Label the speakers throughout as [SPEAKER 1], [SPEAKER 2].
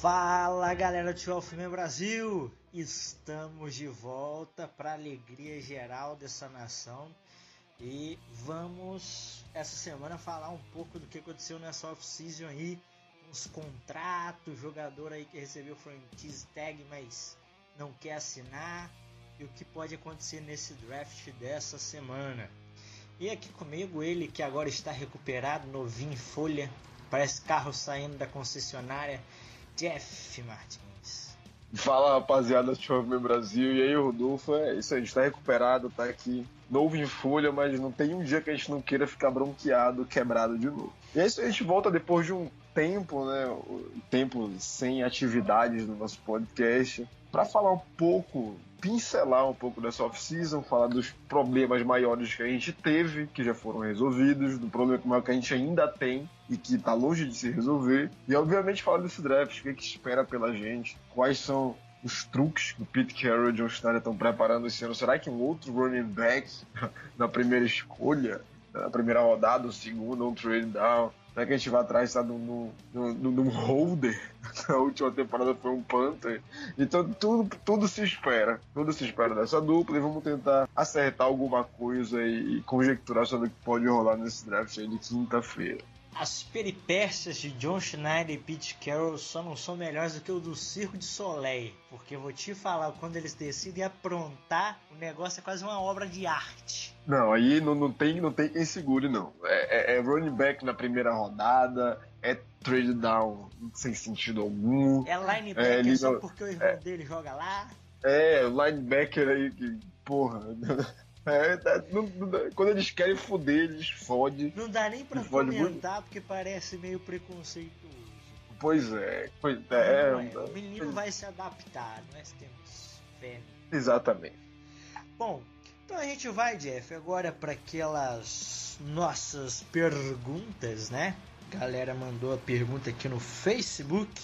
[SPEAKER 1] Fala galera do 12 Man Brasil! Estamos de volta para alegria geral dessa nação. E vamos essa semana falar um pouco do que aconteceu nessa off-season aí, uns contratos, jogador aí que recebeu franchise tag, mas não quer assinar. E o que pode acontecer nesse draft dessa semana. E aqui comigo ele que agora está recuperado, novinho em folha, parece carro saindo da concessionária Jeff Martins.
[SPEAKER 2] Fala rapaziada do Chove Brasil, e aí Rodolfo, é isso aí, a gente tá recuperado, tá aqui novo em folha, mas não tem um dia que a gente não queira ficar bronqueado, quebrado de novo. E é isso, a gente volta depois de um tempo, né, um tempo sem atividades no nosso podcast, para falar um pouco, pincelar um pouco dessa off-season, falar dos problemas maiores que a gente teve, que já foram resolvidos, do problema que a gente ainda tem e que está longe de se resolver, e obviamente falar desse draft, o que, que espera pela gente, quais são os truques que o Pete Carroll e o John Schneider estão preparando esse ano. Será que um outro running back na primeira escolha, na primeira rodada, o segundo, um trade down? Será que a gente vai atrás tá, num, num holder? Na última temporada foi um Panther. Então tudo, tudo se espera. Tudo se espera dessa dupla e vamos tentar acertar alguma coisa e conjecturar sobre o que pode rolar nesse draft aí de quinta-feira.
[SPEAKER 1] As peripécias de John Schneider e Pete Carroll só não são melhores do que o do Circo de Soleil. Porque eu vou te falar, quando eles decidem aprontar, o negócio é quase uma obra de arte.
[SPEAKER 2] Não, aí não, não, tem, não tem quem segure, não. É, é, é running back na primeira rodada, é trade down sem sentido algum.
[SPEAKER 1] É linebacker é, só não, porque o irmão é, dele joga lá.
[SPEAKER 2] É, linebacker aí que, porra. É, tá, não, não, quando eles querem foder, eles fodem.
[SPEAKER 1] Não dá nem pra comentar muito. porque parece meio preconceituoso.
[SPEAKER 2] Pois é, pois
[SPEAKER 1] é. é o menino vai se adaptar, nós temos fé.
[SPEAKER 2] Exatamente.
[SPEAKER 1] Bom, então a gente vai, Jeff, agora para aquelas nossas perguntas, né? A galera mandou a pergunta aqui no Facebook,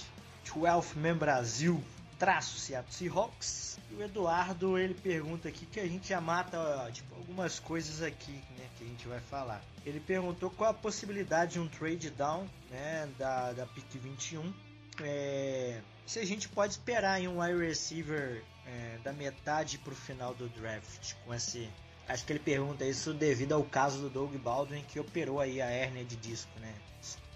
[SPEAKER 1] 12 Man Brasil traço Seattle Seahawks. E o Eduardo ele pergunta aqui que a gente já mata tipo, algumas coisas aqui né, que a gente vai falar. Ele perguntou qual a possibilidade de um trade down né, da, da pick 21. É, se a gente pode esperar em um wide receiver é, da metade para o final do draft com esse Acho que ele pergunta isso devido ao caso do Doug Baldwin que operou aí a hérnia de disco, né?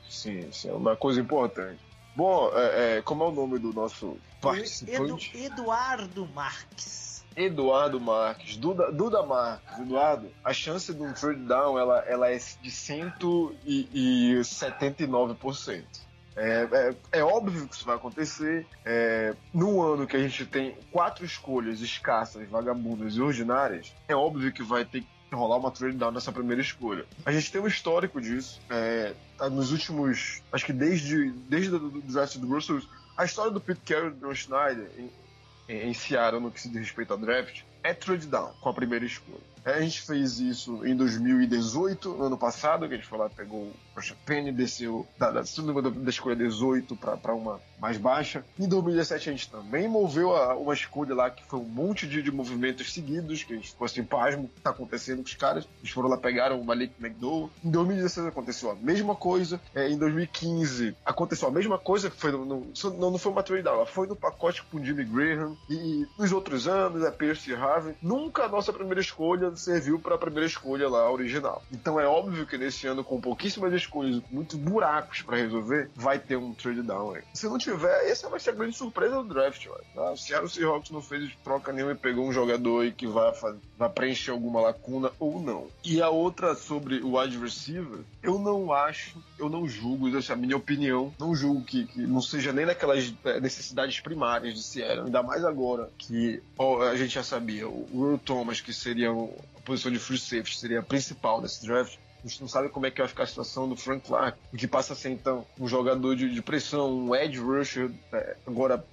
[SPEAKER 2] Sim, isso é uma coisa importante. Bom, é, é, como é o nome do nosso participante?
[SPEAKER 1] Edu, Eduardo Marques.
[SPEAKER 2] Eduardo Marques, Duda, Duda Marques, Eduardo, a chance de um trade down ela, ela é de 179%. É, é, é, óbvio que isso vai acontecer. É, no ano que a gente tem quatro escolhas escassas, vagabundas e ordinárias, é óbvio que vai ter que rolar uma trade down nessa primeira escolha. A gente tem um histórico disso. É, tá nos últimos. Acho que desde, desde o draft do Russell, a história do Pete Carroll e do John Schneider em, em Seattle no que se diz respeito ao draft é trade down com a primeira escolha. É, a gente fez isso em 2018, no ano passado, que a gente foi lá, pegou o Rocha Penny, desceu da, da, da escolha 18 para uma mais baixa. Em 2017 a gente também moveu a, uma escolha lá que foi um monte de, de movimentos seguidos, que a gente ficou assim, pasmo, o que tá acontecendo com os caras. Eles foram lá, pegaram o Malik McDowell. Em 2016 aconteceu a mesma coisa. É, em 2015 aconteceu a mesma coisa, que foi no, no, não, não foi uma trade down, foi no pacote com o Jimmy Graham. E nos outros anos, a Percy Harvey, nunca a nossa primeira escolha serviu para a primeira escolha lá original. Então é óbvio que nesse ano, com pouquíssimas escolhas, muitos buracos para resolver, vai ter um trade down aí. Se não tiver, essa vai ser a grande surpresa do draft. Tá? Se Seahawks não fez troca nenhuma e pegou um jogador aí que vai, vai preencher alguma lacuna ou não. E a outra sobre o wide receiver, eu não acho, eu não julgo, essa é a minha opinião, não julgo que, que não seja nem naquelas é, necessidades primárias de Seattle, ainda mais agora que ó, a gente já sabia, o Earl Thomas, que seria a posição de free safety seria a principal desse draft, A gente não sabe como é que vai ficar a situação do Frank Clark, o que passa a ser então um jogador de, de pressão, um edge rusher, é, agora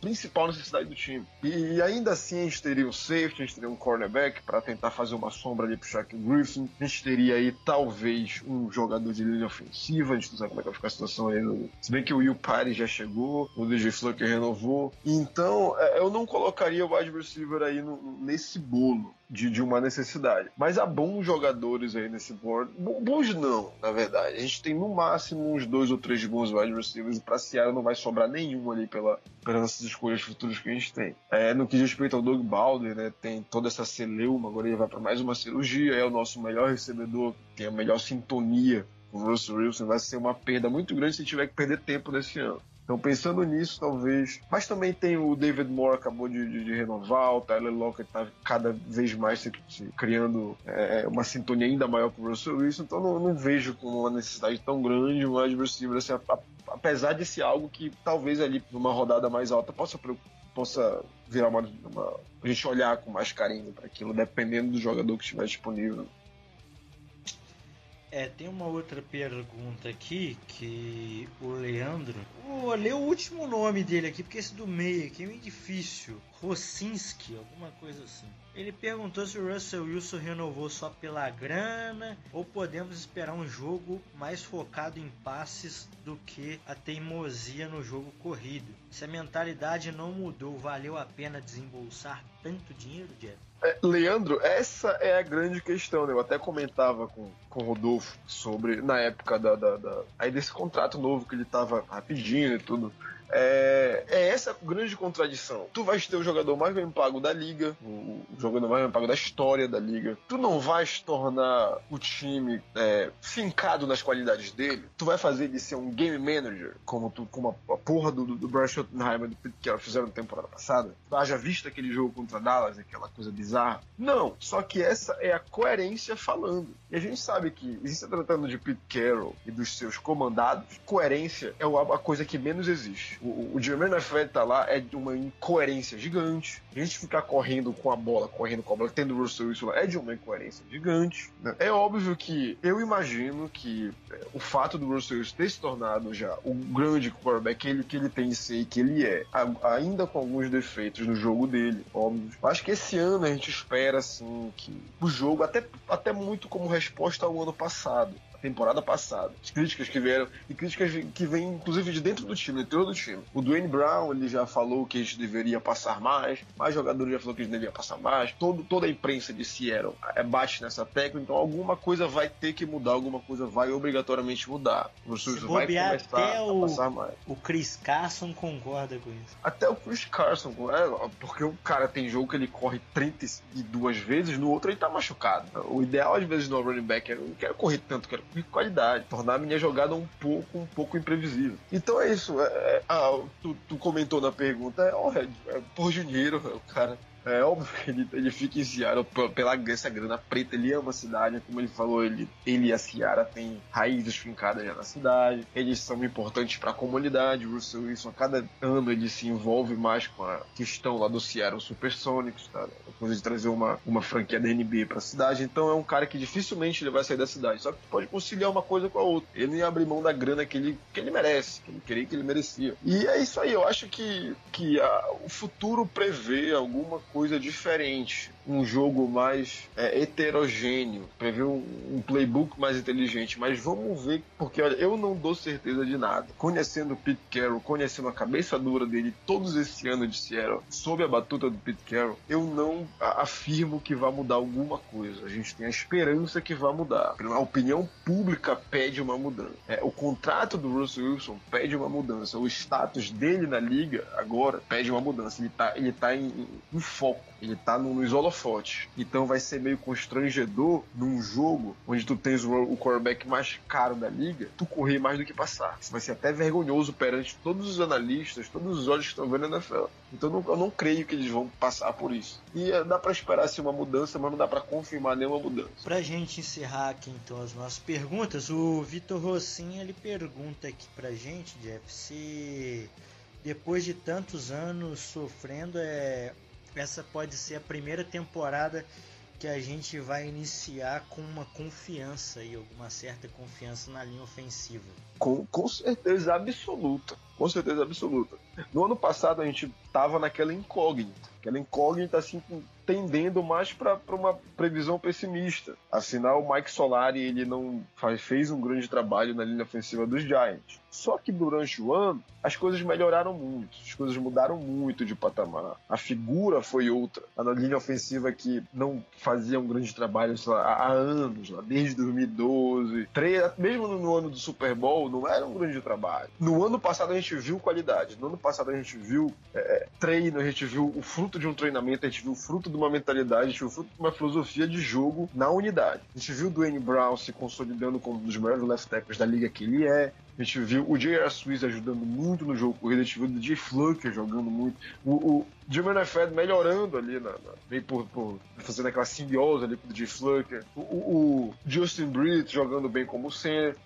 [SPEAKER 2] principal necessidade do time. E ainda assim a gente teria um safety, a gente teria um cornerback para tentar fazer uma sombra ali pro Shaq Griffin. A gente teria aí talvez um jogador de linha ofensiva, a gente não sabe como é que vai ficar a situação aí. No... Se bem que o Will Parry já chegou, o DJ Flucker renovou. Então é, eu não colocaria o wide receiver aí no, nesse bolo de, de uma necessidade. Mas há bons jogadores aí nesse board. Bons não, na verdade. A gente tem no máximo uns dois ou três bons wide receivers e pra Seattle não vai sobrar nenhum ali pela, pelas escolhas futuras que a gente tem. É, no que diz respeito ao Doug Balder, né, tem toda essa celeuma, agora ele vai para mais uma cirurgia, é o nosso melhor recebedor, tem a melhor sintonia com o Russell Wilson, vai ser uma perda muito grande se tiver que perder tempo nesse ano. Então, pensando nisso, talvez. Mas também tem o David Moore, acabou de, de, de renovar, o Tyler Lockett está cada vez mais se, se criando é, uma sintonia ainda maior com o Russell Wilson. Então, não, não vejo com uma necessidade tão grande um receiver, assim, apesar de ser algo que talvez ali numa rodada mais alta possa, possa virar uma, uma. a gente olhar com mais carinho para aquilo, dependendo do jogador que estiver disponível.
[SPEAKER 1] É, tem uma outra pergunta aqui que o Leandro. Vou ler o último nome dele aqui, porque esse do meio aqui é meio difícil. Rosinski, alguma coisa assim. Ele perguntou se o Russell Wilson renovou só pela grana ou podemos esperar um jogo mais focado em passes do que a teimosia no jogo corrido. Se a mentalidade não mudou, valeu a pena desembolsar tanto dinheiro, Jeff?
[SPEAKER 2] É, Leandro, essa é a grande questão. Né? Eu até comentava com, com o Rodolfo sobre, na época da, da, da aí desse contrato novo que ele estava pedindo e tudo. É, é, essa grande contradição. Tu vais ter o jogador mais bem pago da liga, o jogador mais bem pago da história da liga. Tu não vais tornar o time é, fincado nas qualidades dele. Tu vai fazer ele ser um game manager, como, tu, como a, a porra do, do Brian Schottenheimer do Pete Carroll fizeram na temporada passada. Tu haja visto aquele jogo contra Dallas, aquela coisa bizarra. Não, só que essa é a coerência falando. E a gente sabe que, se tratando de Pete Carroll e dos seus comandados, coerência é a coisa que menos existe. O, o Jermaine tá lá é de uma incoerência gigante. A gente ficar correndo com a bola, correndo com a bola, tendo o Russell Wilson lá, é de uma incoerência gigante. Né? É óbvio que eu imagino que é, o fato do Russell Wilson ter se tornado já o grande quarterback ele, que ele tem ser e que ele é, ainda com alguns defeitos no jogo dele, óbvio. Acho que esse ano a gente espera, assim, que o jogo, até, até muito como resposta ao ano passado, temporada passada. As críticas que vieram, e críticas que vêm, inclusive, de dentro do time, do interior do time. O Dwayne Brown, ele já falou que a gente deveria passar mais, mais jogadores já falou que a gente deveria passar mais, Todo, toda a imprensa de Seattle é, bate nessa tecla, então alguma coisa vai ter que mudar, alguma coisa vai obrigatoriamente mudar.
[SPEAKER 1] O Suzy vai começar até a o, passar mais. O Chris Carson concorda com isso.
[SPEAKER 2] Até o Chris Carson, é, porque o cara tem jogo que ele corre 32 vezes, no outro ele tá machucado. O ideal, às vezes, no running back é eu não quero correr tanto, quero de qualidade, tornar a minha jogada um pouco, um pouco imprevisível. Então é isso. É, é, ah, tu, tu, comentou na pergunta, é, oh, é, é por dinheiro, o cara é óbvio que ele, ele fica em Seattle pela essa grana preta, ele ama a cidade, como ele falou, ele, ele e a Seara têm raízes fincadas já na cidade, eles são importantes para a comunidade, o Russell Wilson a cada ano ele se envolve mais com a questão lá do Seattle Supersonics, tá? depois de trazer uma, uma franquia da NBA para a cidade, então é um cara que dificilmente ele vai sair da cidade, só que pode conciliar uma coisa com a outra, ele nem abre mão da grana que ele, que ele merece, que ele queria que ele merecia. E é isso aí, eu acho que, que a, o futuro prevê alguma coisa diferente um jogo mais é, heterogêneo, prever um, um, playbook mais inteligente, mas vamos ver, porque olha, eu não dou certeza de nada. Conhecendo o Pete Carroll, conhecendo a cabeça dura dele todos esse ano de Seattle, sob a batuta do Pete Carroll, eu não afirmo que vai mudar alguma coisa. A gente tem a esperança que vai mudar. A opinião pública pede uma mudança. É, o contrato do Russell Wilson pede uma mudança. O status dele na liga agora pede uma mudança. Ele tá, ele tá em, em foco. Ele tá no, no holofote. Então vai ser meio constrangedor num jogo onde tu tens o, quarterback mais caro da liga, tu correr mais do que passar. Isso vai ser até vergonhoso perante todos os analistas, todos os olhos que estão vendo a NFL. Então eu não, eu não creio que eles vão passar por isso. E eh, dá para esperar assim, uma mudança, mas não dá para confirmar nenhuma mudança.
[SPEAKER 1] Pra gente encerrar aqui então as nossas perguntas, o Vitor Rossin ele pergunta aqui pra gente, Jeff, se depois de tantos anos sofrendo, é, essa pode ser a primeira temporada que a gente vai iniciar com uma confiança e alguma certa confiança na linha ofensiva.
[SPEAKER 2] Com, com certeza absoluta. Com certeza absoluta. No ano passado a gente tava naquela incógnita. Aquela incógnita assim tendendo mais para uma previsão pessimista. Afinal, o Mike Solari ele não faz, fez um grande trabalho na linha ofensiva dos Giants. Só que durante o ano as coisas melhoraram muito, as coisas mudaram muito de patamar. A figura foi outra. A linha ofensiva que não fazia um grande trabalho lá, há anos, lá, desde 2012, mesmo no ano do Super Bowl, não era um grande trabalho. No ano passado a gente viu qualidade. No ano passado a gente viu é, treino, a gente viu o fruto de um treinamento, a gente viu o fruto de uma mentalidade, a gente viu o fruto de uma filosofia de jogo na unidade. A gente viu o Dwayne Brown se consolidando como um dos melhores left tackles da liga que ele é. A gente viu o J.R. Swiss ajudando muito no jogo corrido, a gente viu o DJ Flucker jogando muito, o, o Jermaine Fed melhorando ali, na, na, por, por, fazendo aquela simbiose ali com o DJ Flucker, o, o, o Justin Britt jogando bem como center.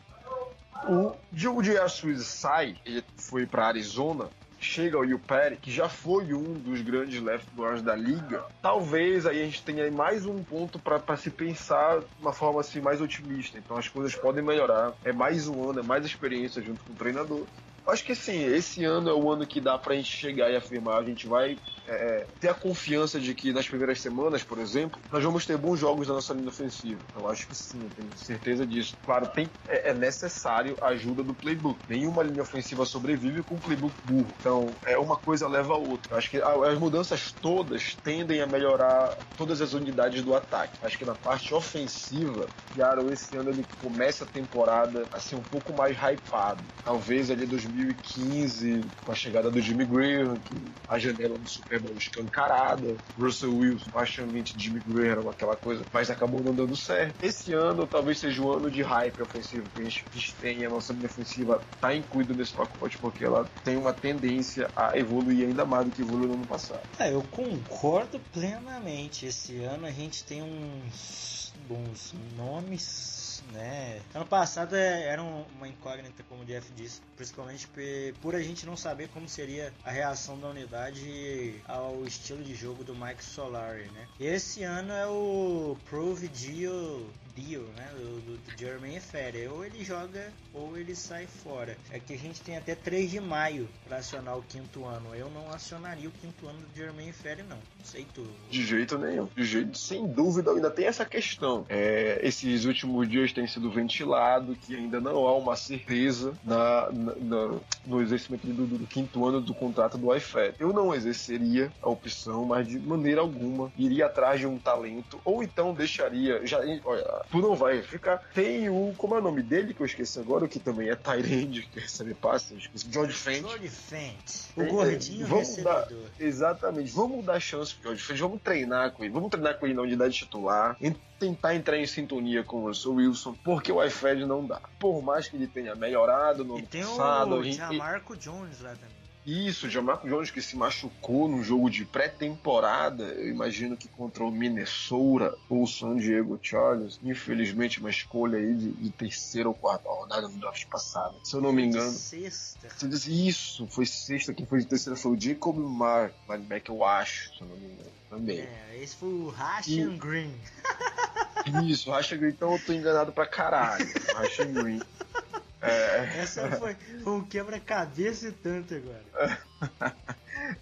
[SPEAKER 2] O, o J.R. Swiss sai, ele foi para Arizona, chega o Perry, que já foi um dos grandes left guards da liga, talvez aí a gente tenha mais um ponto para se pensar de uma forma assim mais otimista. Então as coisas podem melhorar. É mais um ano, é mais experiência junto com o treinador. Acho que sim, esse ano é o ano que dá pra gente chegar e afirmar. A gente vai é, ter a confiança de que nas primeiras semanas, por exemplo, nós vamos ter bons jogos da nossa linha ofensiva. Eu acho que sim, eu tenho certeza disso. Claro, tem, é, é necessário a ajuda do playbook. Nenhuma linha ofensiva sobrevive com um playbook burro. Então, é uma coisa leva a outra. Eu acho que as mudanças todas tendem a melhorar todas as unidades do ataque. Acho que na parte ofensiva, Seattle esse ano ele começa a temporada assim um pouco mais hypado. Talvez ali 2015, com a chegada do Jimmy Graham, a janela do Super Bowl escancarada, Russell Wilson, baixamente Jimmy Graham, aquela coisa, mas acabou não dando certo. Esse ano talvez seja o ano de hype ofensivo que a gente tem, a nossa linha ofensiva está incluída nesse pacote porque ela tem uma tendência a evoluir ainda mais do que evoluiu no ano passado.
[SPEAKER 1] É, eu concordo plenamente. Esse ano a gente tem uns bons nomes né? Ano passado é, era uma incógnita, como o Jeff disse, principalmente por a gente não saber como seria a reação da unidade ao estilo de jogo do Mike Solari, né? Esse ano é o Prove Deal deal, né, do, do, Jermaine Ferry. Ou ele joga ou ele sai fora. É que a gente tem até 3 de maio para acionar o quinto ano. Eu não acionaria o quinto ano do Jermaine Ferry, não. Sei.
[SPEAKER 2] De jeito nenhum. De jeito, sem dúvida, ainda tem essa questão. É, esses últimos dias tem sido ventilado que ainda não há uma certeza na, na, na no exercimento do, do, quinto ano do contrato do iFed. Eu não exerceria a opção, mas de maneira alguma iria atrás de um talento, ou então deixaria. Já, olha, tu não vai ficar. Tem o. Como é o nome dele que eu esqueci agora, que também é Tyrande, que recebe passes, George Fent.
[SPEAKER 1] George Fent. O gordinho
[SPEAKER 2] vamos dar, Exatamente. Vamos dar chance pro George Fent, vamos treinar com ele, vamos treinar com ele na unidade titular, tentar entrar em sintonia com o Russell Wilson, porque o iFed não dá. Por mais que ele tenha melhorado no
[SPEAKER 1] e tem
[SPEAKER 2] passado.
[SPEAKER 1] O Jamarco Jones lá também.
[SPEAKER 2] Isso, Jamarco Jones que se machucou num jogo de pré-temporada, eu imagino que contra o Minnesota ou o San Diego Chargers, infelizmente uma escolha aí de, de terceira ou quarta rodada no draft passado, se eu não me engano.
[SPEAKER 1] Sexta.
[SPEAKER 2] Isso, foi sexta, quem foi de terceira foi o Jacob Mark, linebacker, eu acho, se eu não me engano, também.
[SPEAKER 1] É, esse foi o Rashan Green.
[SPEAKER 2] Isso, Rashan Green, então eu tô enganado pra caralho, Rashan Green.
[SPEAKER 1] É... Essa foi, um quebra-cabeça e tanto agora.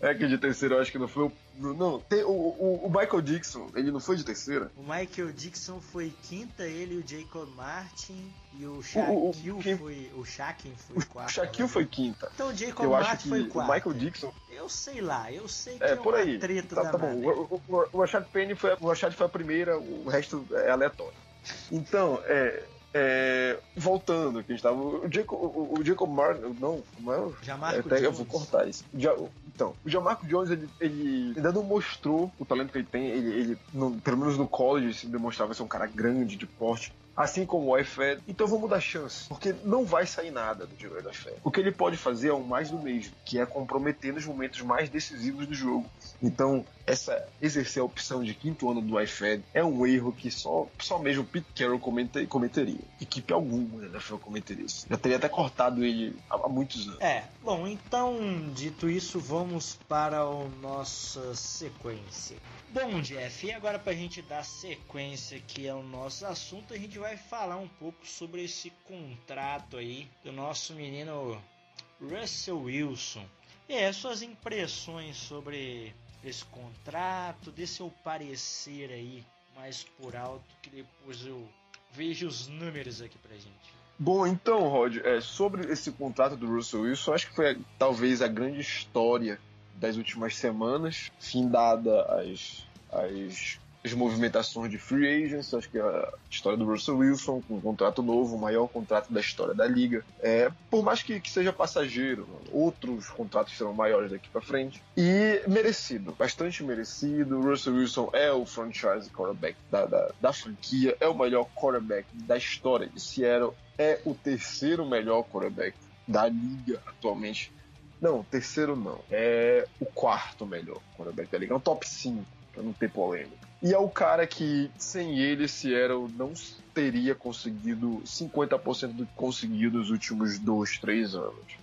[SPEAKER 2] É que de terceiro eu acho que não foi o. Não, tem, o, o, o, Michael Dixon, ele não foi de terceira?
[SPEAKER 1] O Michael Dixon foi quinta, ele o Jacob Martin. E o Shaquille o, foi. O Shaquille foi quarta.
[SPEAKER 2] O Shaquille foi quinta.
[SPEAKER 1] Então o Jacob eu Martin foi quarta.
[SPEAKER 2] O Michael Dixon.
[SPEAKER 1] Eu sei lá, eu sei que
[SPEAKER 2] é,
[SPEAKER 1] é
[SPEAKER 2] por aí.
[SPEAKER 1] treta
[SPEAKER 2] tá, tá bom. O, o, o Rashad Penny foi, o Rashad foi a primeira, o resto é aleatório. Então, é, é, voltando, que a gente tava. O Jacob, o, o Jacob Martin. Não, não é.
[SPEAKER 1] Jamarco
[SPEAKER 2] até Jones. eu vou cortar isso. Já, então, o Jamarco Jones, ele, ele ainda não mostrou o talento que ele tem. Ele, ele no, pelo menos no college, se demonstrava ser um cara grande, de porte assim como o iFed. Então vamos dar chance, porque não vai sair nada do Jared iFed. O que ele pode fazer é o mais do mesmo, que é comprometer nos momentos mais decisivos do jogo. Então, essa exercer a opção de quinto ano do iFed é um erro que só, só mesmo Pete Carroll comete, cometeria. Equipe alguma da NFL cometeria isso. Já teria até cortado ele há, há, muitos anos.
[SPEAKER 1] É, bom, então, dito isso, vamos para a nossa sequência. Bom, Jeff, e agora para a gente dar sequência aqui ao nosso assunto, a gente vai falar um pouco sobre esse contrato aí do nosso menino Russell Wilson. E é, suas impressões sobre esse contrato, dê seu parecer aí mais por alto, que depois eu vejo os números aqui pra gente.
[SPEAKER 2] Bom, então, Rod, é, sobre esse contrato do Russell Wilson, acho que foi talvez a grande história das últimas semanas, findada as, as as movimentações de free agents, acho que a história do Russell Wilson, com um contrato novo, o maior contrato da história da liga. É, por mais que, que seja passageiro, outros contratos serão maiores daqui para frente. E merecido, bastante merecido. O Russell Wilson é o franchise quarterback da, da, da franquia, é o melhor quarterback da história de Seattle, é o terceiro melhor quarterback da liga atualmente. Não, terceiro não. É o quarto melhor quarterback da liga. É um top 5, pra não ter polêmica. E é o cara que, sem ele, Seattle não teria conseguido 50% do que conseguiu nos últimos dois, três anos.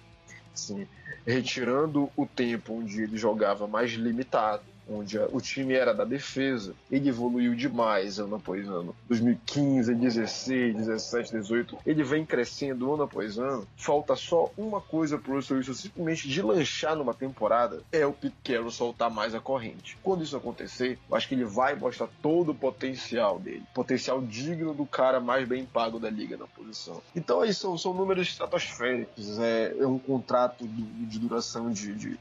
[SPEAKER 2] Assim, retirando o tempo onde ele jogava mais limitado, onde o time era da defesa, ele evoluiu demais ano após ano. 2015, 16, 17, 18, ele vem crescendo ano após ano. Falta só uma coisa pro Russell Wilson simplesmente de lanchar numa temporada, é o Pete Carroll soltar mais a corrente. Quando isso acontecer, eu acho que ele vai mostrar todo o potencial dele, potencial digno do cara mais bem pago da liga na posição. Então aí são, são números estratosféricos, é, é um contrato de, de duração de, de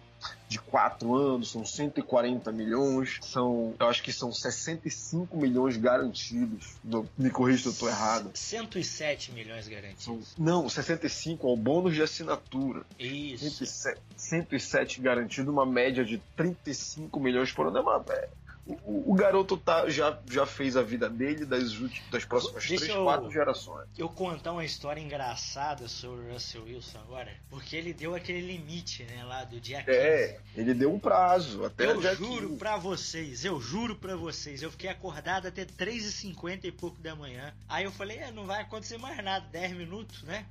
[SPEAKER 2] de quatro anos, são 140 milhões, são, eu acho que são 65 milhões garantidos. Me corrija se eu estou errado.
[SPEAKER 1] 107 milhões garantidos. São,
[SPEAKER 2] não, 65 ao bônus de assinatura.
[SPEAKER 1] Isso.
[SPEAKER 2] 107, 107 garantido, uma média de 35 milhões por ano. É uma, é, o, o, garoto tá, já, já fez a vida dele das, das próximas Deixa três, eu, quatro gerações.
[SPEAKER 1] Eu contar uma história engraçada sobre o Russell Wilson agora, porque ele deu aquele limite, né, lá do dia 15.
[SPEAKER 2] É, ele deu um prazo até
[SPEAKER 1] eu
[SPEAKER 2] o dia
[SPEAKER 1] juro 15. pra vocês, eu juro pra vocês, eu fiquei acordado até 3h50 e pouco da manhã. Aí eu falei, é, não vai acontecer mais nada, 10 minutos, né,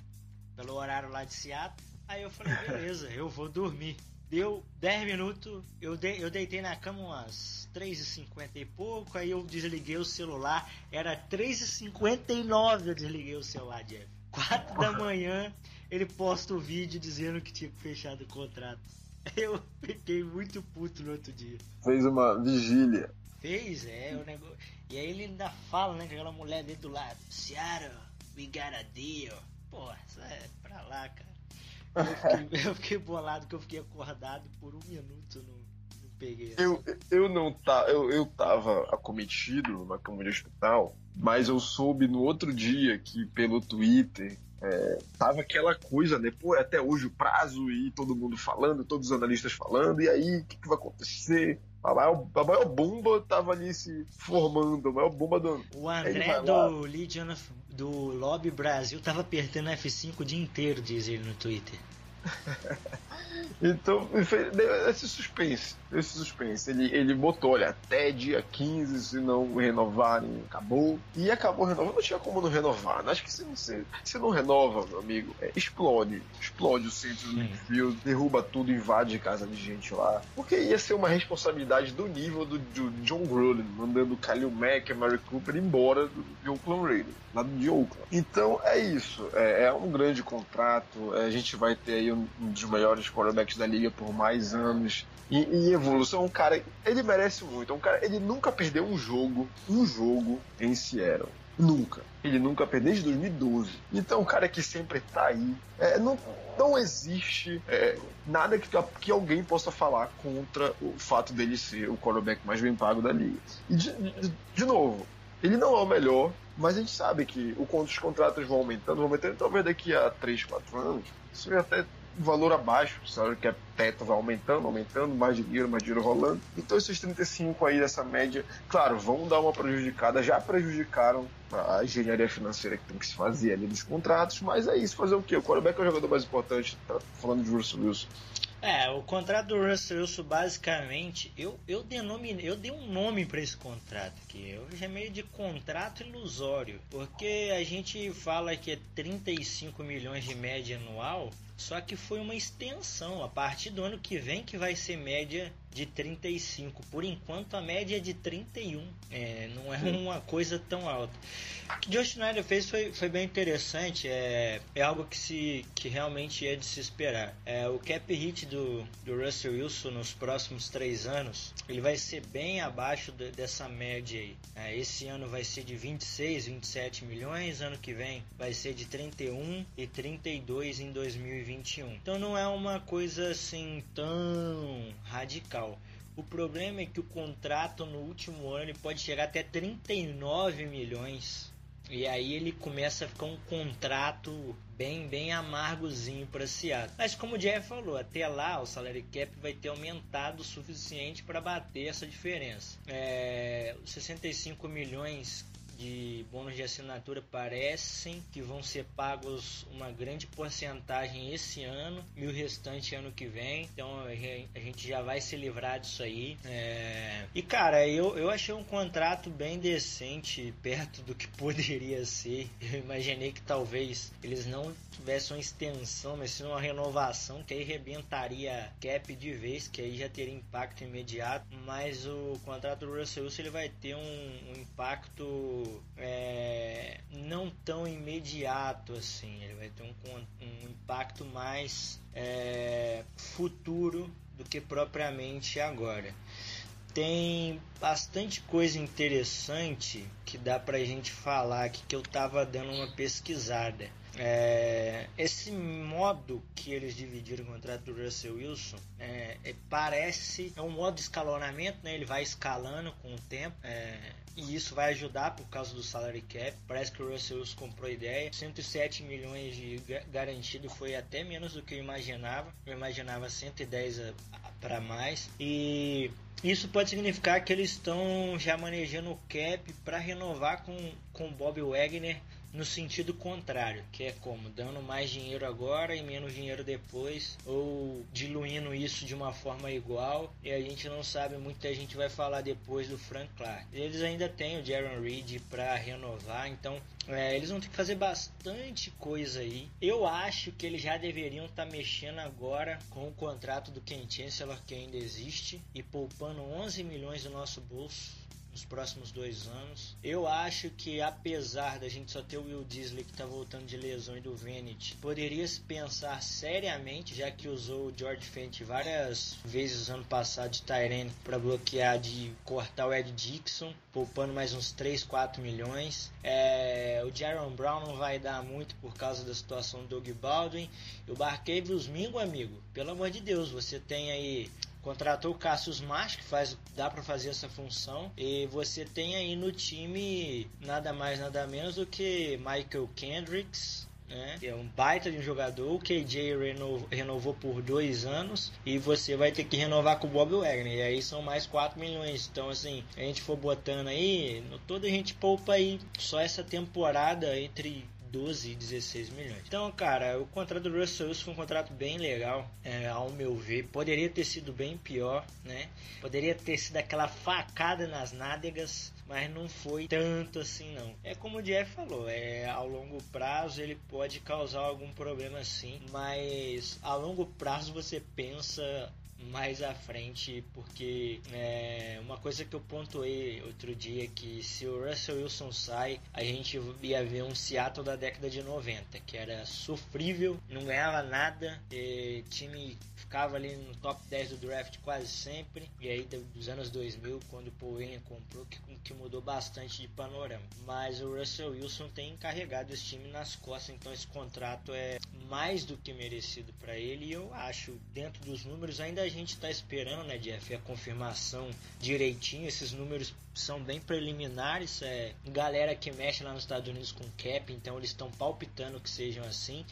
[SPEAKER 1] pelo horário lá de Seattle. Aí eu falei, beleza, eu vou dormir. Deu 10 minutos, eu, de, eu deitei na cama umas 3h50 e pouco, aí eu desliguei o celular, era 3h59 eu desliguei o celular, Jeff. 4 da manhã ele posta o vídeo dizendo que tinha fechado o contrato. Eu fiquei muito puto no outro dia.
[SPEAKER 2] Fez uma vigília.
[SPEAKER 1] Fez, é, o negócio. E aí ele ainda fala, né, com aquela mulher dele do lado. Seattle, we got a deal. Pô, isso é pra lá, cara. Eu fiquei, eu fiquei bolado que eu fiquei acordado por um minuto no, no peguei.
[SPEAKER 2] Eu, eu não tá, eu, eu tava acometido na cama de hospital, mas eu soube no outro dia que pelo Twitter é, tava aquela coisa, né? Pô, até hoje o prazo e todo mundo falando, todos os analistas falando, e aí, o que, que vai acontecer? A maior, a maior bomba tava ali se formando, a maior bomba do.
[SPEAKER 1] O André do Legion of, do Lobby Brasil tava apertando F5 o dia inteiro, diz ele no Twitter.
[SPEAKER 2] então, esse suspense, esse suspense. Ele, ele botou, olha, até dia 15, se não renovarem, acabou. E acabou renovando. Não tinha como não renovar. Né? Acho que se não, se, se não renova, meu amigo, é, explode. Explode o centro do Linfield, derruba tudo, invade casa de gente lá. Porque ia ser uma responsabilidade do nível do, do John Gruden, mandando o Khalil Mack e Mary Cooper embora do, do Oakland Raiders, lá de Oakland. Então é isso. É, é um grande contrato. É, a gente vai ter aí um, um dos melhores quarterbacks da liga por mais anos. E, evolução, um cara, ele merece muito. Um cara, ele nunca perdeu um jogo, um jogo em Seattle. Nunca. Ele nunca perdeu desde 2012. Então, um cara que sempre tá aí. É, não, não existe é, nada que, que alguém possa falar contra o fato dele ser o quarterback mais bem pago da liga. E, de, de, de novo, Ele não é o melhor, mas a gente sabe que o, os contratos vão aumentando, vão aumentando, talvez daqui a 3, 4 anos, isso até valor abaixo, sabe? Que a teto vai aumentando, aumentando, mais dinheiro, mais dinheiro rolando. Então esses 35 aí dessa média, claro, vão dar uma prejudicada, já prejudicaram a engenharia financeira que tem que se fazer ali dos contratos, mas é isso, fazer o quê? O quarterback é o jogador mais importante, tá falando de Russell Wilson.
[SPEAKER 1] É, o contrato do Russell Wilson basicamente, eu, eu denominei, eu dei um nome para esse contrato aqui. Eu chamei de contrato ilusório, porque a gente fala que é 35 milhões de média anual, só que foi uma extensão. A partir do ano que vem que vai ser média de 35. Por enquanto a média é de 31. É, não é uma coisa tão alta. O que Josh Schneider fez foi, foi bem interessante. É, é algo que, se, que realmente é de se esperar. É, o cap hit do, do Russell Wilson nos próximos três anos ele vai ser bem abaixo de, dessa média aí. É, esse ano vai ser de 26, 27 milhões. Ano que vem vai ser de 31 e 32 em 2021. Então não é uma coisa assim tão radical. O problema é que o contrato no último ano pode chegar até 39 milhões. E aí ele começa a ficar um contrato bem bem amargozinho para Seattle. Mas como o Jeff falou, até lá o salary cap vai ter aumentado o suficiente para bater essa diferença. É, 65 milhões de bônus de assinatura parecem que vão ser pagos uma grande porcentagem esse ano e o restante ano que vem. Então a gente já vai se livrar disso aí. É... E cara, eu, eu achei um contrato bem decente, perto do que poderia ser. Eu imaginei que talvez eles não tivessem uma extensão, mas sim uma renovação que aí rebentaria cap de vez, que aí já teria impacto imediato. Mas o contrato do Russell Wilson ele vai ter um, um impacto é, não tão imediato assim. Ele vai ter um, um impacto mais é, futuro do que propriamente agora. Tem bastante coisa interessante que dá pra gente falar aqui que eu tava dando uma pesquisada. É, esse modo que eles dividiram o contrato do Russell Wilson é, é, parece é um modo de escalonamento, né? Ele vai escalando com o tempo. É, e isso vai ajudar por causa do salary cap. Parece que o Russell Wilson comprou ideia. 107 milhões de garantido foi até menos do que eu imaginava. Eu imaginava 110 para mais. E isso pode significar que eles estão já manejando o cap para renovar com com Bob Wagner no sentido contrário, que é como dando mais dinheiro agora e menos dinheiro depois, ou diluindo isso de uma forma igual, e a gente não sabe, muita gente vai falar depois do Frank Clark. Eles ainda têm o Jaron Reed para renovar, então é, eles vão ter que fazer bastante coisa aí. Eu acho que eles já deveriam estar tá mexendo agora com o contrato do Ken Chancellor que ainda existe e poupando 11 milhões do nosso bolso nos próximos dois anos. Eu acho que apesar da gente só ter o Will Disley que está voltando de lesão e do Venet, poderia se pensar seriamente, já que usou o George Fent várias vezes ano passado de Tyrene para bloquear de cortar o Ed Dixon, poupando mais uns 3, 4 milhões. É, o Jaron Brown não vai dar muito por causa da situação do Doug Baldwin. E o Barcavius Mingo, amigo, pelo amor de Deus, você tem aí contratou o Cassius Marsh, que faz, dá para fazer essa função, e você tem aí no time nada mais nada menos do que Michael Kendricks, né? É um baita de um jogador. O KJ renovou, renovou, por dois anos e você vai ter que renovar com o Bob Wagner. E aí são mais 4 milhões. Então, assim, a gente for botando aí, no todo a gente poupa aí só essa temporada entre 12 e 16 milhões. Então, cara, o contrato do Russell Wilson foi um contrato bem legal, é, ao meu ver. Poderia ter sido bem pior, né? Poderia ter sido aquela facada nas nádegas, mas não foi tanto assim não. É como o Jeff falou, é ao longo prazo ele pode causar algum problema sim, mas a longo prazo você pensa mais à frente, porque é, uma coisa que eu pontuei outro dia que se o Russell Wilson sai, a gente ia ver um Seattle da década de 90, que era sofrível, não ganhava nada, time ficava ali no top 10 do draft quase sempre. E aí dos anos 2000, quando o Paul comprou, que, que mudou bastante de panorama. Mas o Russell Wilson tem carregado esse time nas costas, então esse contrato é mais do que merecido para ele. E eu acho, dentro dos números, ainda a gente está esperando, né, Jeff, a confirmação direitinho. Esses números são bem preliminares. É galera que mexe lá nos Estados Unidos com cap, então eles estão palpitando que sejam assim.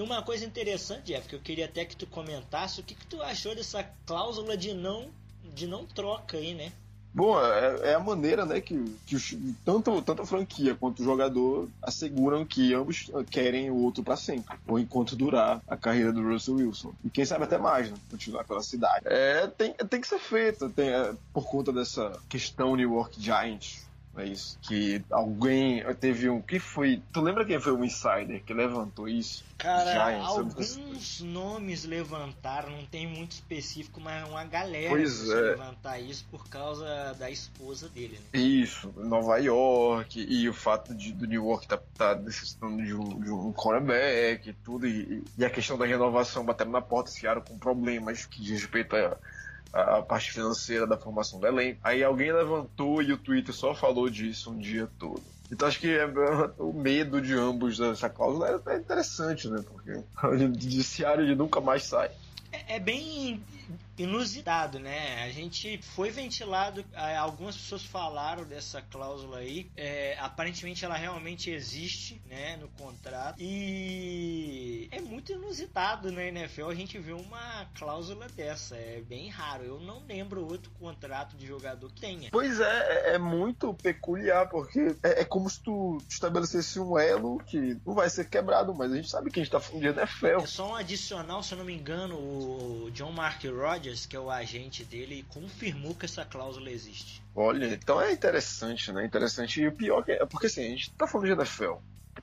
[SPEAKER 1] E uma coisa interessante, Jeff, que eu queria até que tu comentasse, o que, que tu achou dessa cláusula de não de não troca aí, né?
[SPEAKER 2] Bom, é, é, a maneira né, que, que tanto, tanto a franquia quanto o jogador asseguram que ambos querem o outro para sempre, ou enquanto durar a carreira do Russell Wilson. E quem sabe até mais, né? Continuar pela cidade. É, tem, tem que ser feito, tem, é, por conta dessa questão New York Giants é isso. Que alguém teve um. que foi? Tu lembra quem foi o insider que levantou isso?
[SPEAKER 1] Cara, Giants, alguns nomes levantaram, não tem muito específico, mas uma galera
[SPEAKER 2] pois
[SPEAKER 1] é. levantar isso por causa da esposa dele. Né?
[SPEAKER 2] Isso, Nova York, e o fato de, do New York tá, tá necessitando de um, de um cornerback e tudo, e, e a questão da renovação batendo na porta, Seattle com problemas que diz respeito a a parte financeira da formação do elenco. Aí alguém levantou e o Twitter só falou disso um dia todo. Então acho que é, o medo de ambos dessa cláusula é interessante, né? Porque o judiciário nunca mais sai.
[SPEAKER 1] É, é bem inusitado, né? A gente foi ventilado, algumas pessoas falaram dessa cláusula aí. É, aparentemente ela realmente existe, né, no contrato. E é muito inusitado, né, NFL a gente vê uma cláusula dessa. É bem raro. Eu não lembro outro contrato de jogador que tenha.
[SPEAKER 2] Pois é, é, é muito peculiar, porque é, é, como se tu estabelecesse um elo que não vai ser quebrado, mas a gente sabe que a gente tá falando de NFL.
[SPEAKER 1] É só um adicional, se eu não me engano, o John Mark Rogers, que é o agente dele, confirmou que essa cláusula existe.
[SPEAKER 2] Olha, então é interessante, né? Interessante. E o pior é, é porque assim, a gente tá falando de NFL.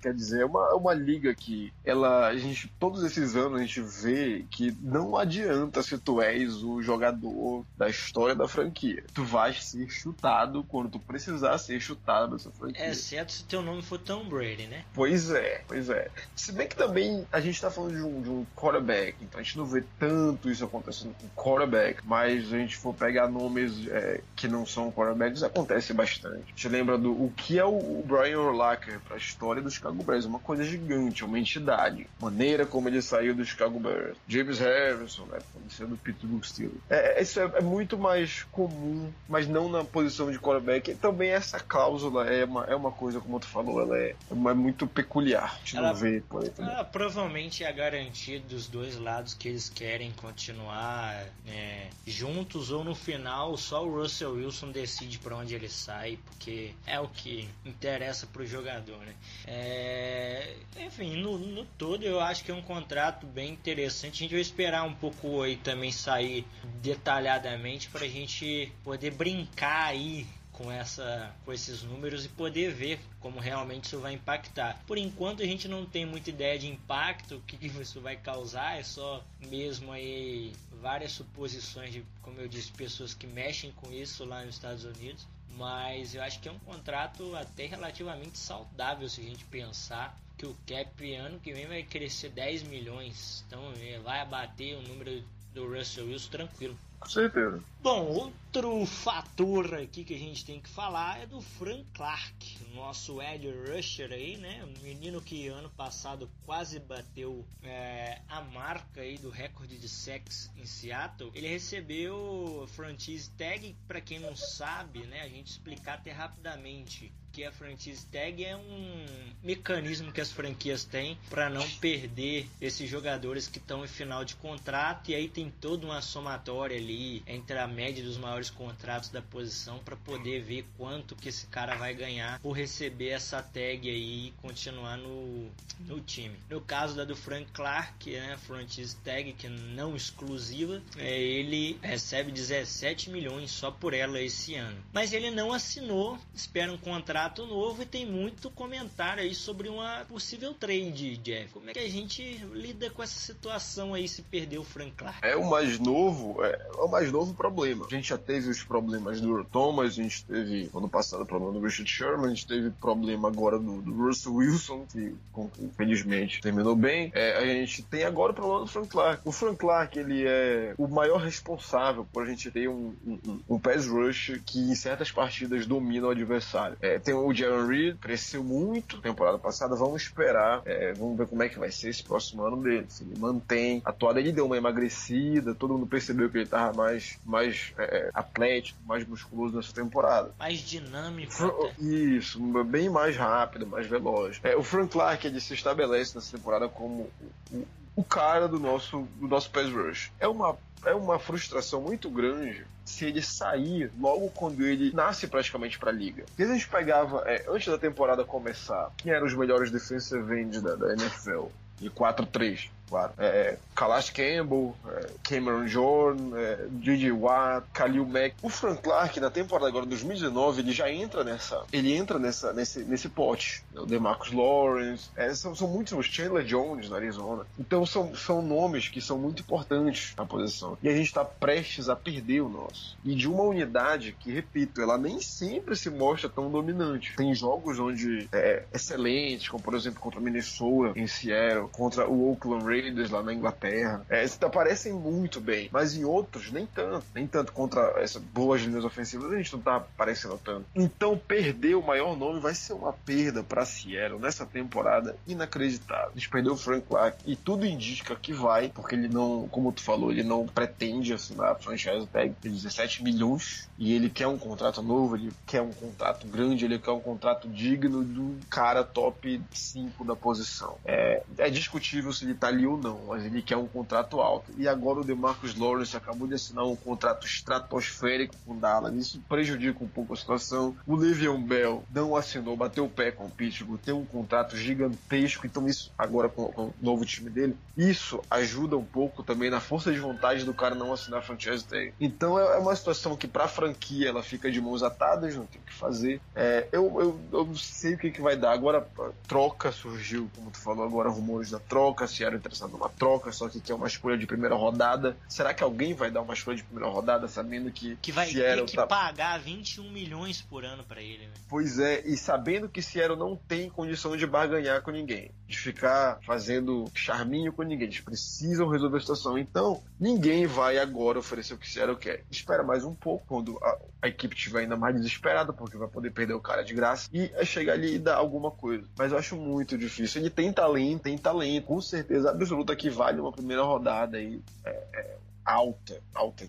[SPEAKER 2] Quer dizer, é uma, uma liga que ela, a gente, todos esses anos a gente vê que não adianta se tu és o jogador da história da franquia. Tu vais ser chutado quando tu precisar ser chutado dessa franquia.
[SPEAKER 1] Exceto se teu nome for Tom Brady, né?
[SPEAKER 2] Pois é, pois é. Se bem que também a gente tá falando de um, de um quarterback, então a gente não vê tanto isso acontecendo com quarterback, mas a gente for pegar nomes é, que não são quarterbacks, acontece bastante. A gente lembra do o que é o Brian Urlacher para a história dos Chicago Bears, uma coisa gigante, uma entidade. Maneira como ele saiu do Chicago Bears. James Harrison, né? Sendo do Pittsburgh Steelers. É, é, isso é, é, muito mais comum, mas não na posição de quarterback. E também essa cláusula é uma, é uma coisa, como tu falou, ela é, é muito peculiar. A gente ela, não vê por aí
[SPEAKER 1] também. Ela provavelmente é a garantia dos dois lados que eles querem continuar né, juntos ou no final só o Russell Wilson decide para onde ele sai, porque é o que interessa pro jogador, né? É, é, enfim, no, no, todo eu acho que é um contrato bem interessante. A gente vai esperar um pouco aí também sair detalhadamente para a gente poder brincar aí com, essa, com esses números e poder ver como realmente isso vai impactar. Por enquanto a gente não tem muita ideia de impacto, o que, isso vai causar, é só mesmo aí várias suposições de, como eu disse, pessoas que mexem com isso lá nos Estados Unidos. Mas eu acho que é um contrato até relativamente saudável se a gente pensar que o cap ano que vem vai crescer 10 milhões. Então vai abater o número do Russell Wilson tranquilo.
[SPEAKER 2] Com certeza.
[SPEAKER 1] Bom, outro fator aqui que a gente tem que falar é do Frank Clark, nosso Ed Rusher aí, né? Um menino que ano passado quase bateu é, a marca aí do recorde de sex em Seattle. Ele recebeu franchise tag, para quem não sabe, né? A gente explicar até rapidamente que a franchise tag é um mecanismo que as franquias têm para não perder esses jogadores que estão em final de contrato e aí tem toda uma somatória ali entre a média dos maiores contratos da posição para poder ver quanto que esse cara vai ganhar por receber essa tag aí e continuar no, no time. No caso da do Frank Clark, né, franchise tag que não exclusiva, é, ele recebe 17 milhões só por ela esse ano. Mas ele não assinou, espera um contrato contrato novo e tem muito comentário aí sobre uma possível trade, Jeff. Como é que a gente lida com essa situação aí se perder o Frank Clark?
[SPEAKER 2] É o mais novo, é, é o mais novo problema. A gente já teve os problemas do Thomas, a gente teve ano passado o problema do Richard Sherman, a gente teve problema agora do, do Russell Wilson, que infelizmente terminou bem. É, a gente tem agora o problema do Frank Clark. O Frank Clark, ele é o maior responsável por a gente ter um, um, um pass rush que em certas partidas domina o adversário. É, tem o Jaron Reed, cresceu muito temporada passada, vamos esperar, é, vamos ver como é que vai ser esse próximo ano dele. Se ele mantém a toada, ele deu uma emagrecida, todo mundo percebeu que ele tava mais, mais é, é atlético, mais musculoso nessa temporada.
[SPEAKER 1] Mais dinâmico.
[SPEAKER 2] Isso, bem mais rápido, mais veloz. É, o Frank Clark, ele se estabelece nessa temporada como o, o cara do nosso, do nosso pass rush. É uma, é uma frustração muito grande se ele sair logo quando ele nasce praticamente para a liga. Porque a gente pegava, é, antes da temporada começar, quem eram os melhores defensive ends da, da NFL? E 4-3 claro. É, Kalash Campbell, é, Cameron Jordan, é. Watt, Khalil Mack. O Frank Clark, na temporada agora 2019, ele já entra nessa. Ele entra nessa, nesse, nesse pote. Né? O DeMarcus Lawrence. É, são, são muitos. O Chandler Jones na Arizona. Então são, são nomes que são muito importantes na posição. E a gente está prestes a perder o nosso. E de uma unidade que, repito, ela nem sempre se mostra tão dominante. Tem jogos onde é excelentes, como por exemplo contra Minnesota, em Seattle, contra o Oakland Raiders Raiders lá na Inglaterra. É, aparecem muito bem, mas em outros nem tanto. Nem tanto contra essas boas linhas ofensivas a gente não tá aparecendo tanto. Então perder o maior nome vai ser uma perda para Seattle nessa temporada inacreditável. A gente perdeu o Frank Clark e tudo indica que vai, porque ele não, como tu falou, ele não pretende assinar a franchise tag de 17 milhões e ele quer um contrato novo, ele quer um contrato grande, ele quer um contrato digno do cara top 5 da posição. É, é discutível se ele tá ali ou não, mas ele quer um contrato alto. E agora o DeMarcus Lawrence acabou de assinar um contrato estratosférico com Dallas. Isso prejudica um pouco a situação. O Le'Veon Bell não assinou, bateu o pé com o Pittsburgh, tem um contrato gigantesco. Então isso, agora com, com o novo time dele, isso ajuda um pouco também na força de vontade do cara não assinar a franchise tag. Então é, é uma situação que pra franquia ela fica de mãos atadas, não tem o que fazer. É, eu, eu, eu não sei o que, que vai dar. Agora troca surgiu, como tu falou agora, rumores da troca, se era interessado numa troca, só que quer uma escolha de primeira rodada. Será que alguém vai dar uma escolha de primeira rodada sabendo que
[SPEAKER 1] que vai Seattle ter que tá... pagar 21 milhões por ano para ele, né?
[SPEAKER 2] Pois é, e sabendo que Seattle não tem condição de barganhar com ninguém, de ficar fazendo charminho com ninguém, eles precisam resolver a situação. Então, ninguém vai agora oferecer o que Seattle quer. Espera mais um pouco quando a, a equipe estiver ainda mais desesperada, porque vai poder perder o cara de graça e chegar ali e dar alguma coisa. Mas eu acho muito difícil. Ele tem talento, tem talento, com certeza absoluta que vale uma primeira rodada aí. É, é, alta, alta.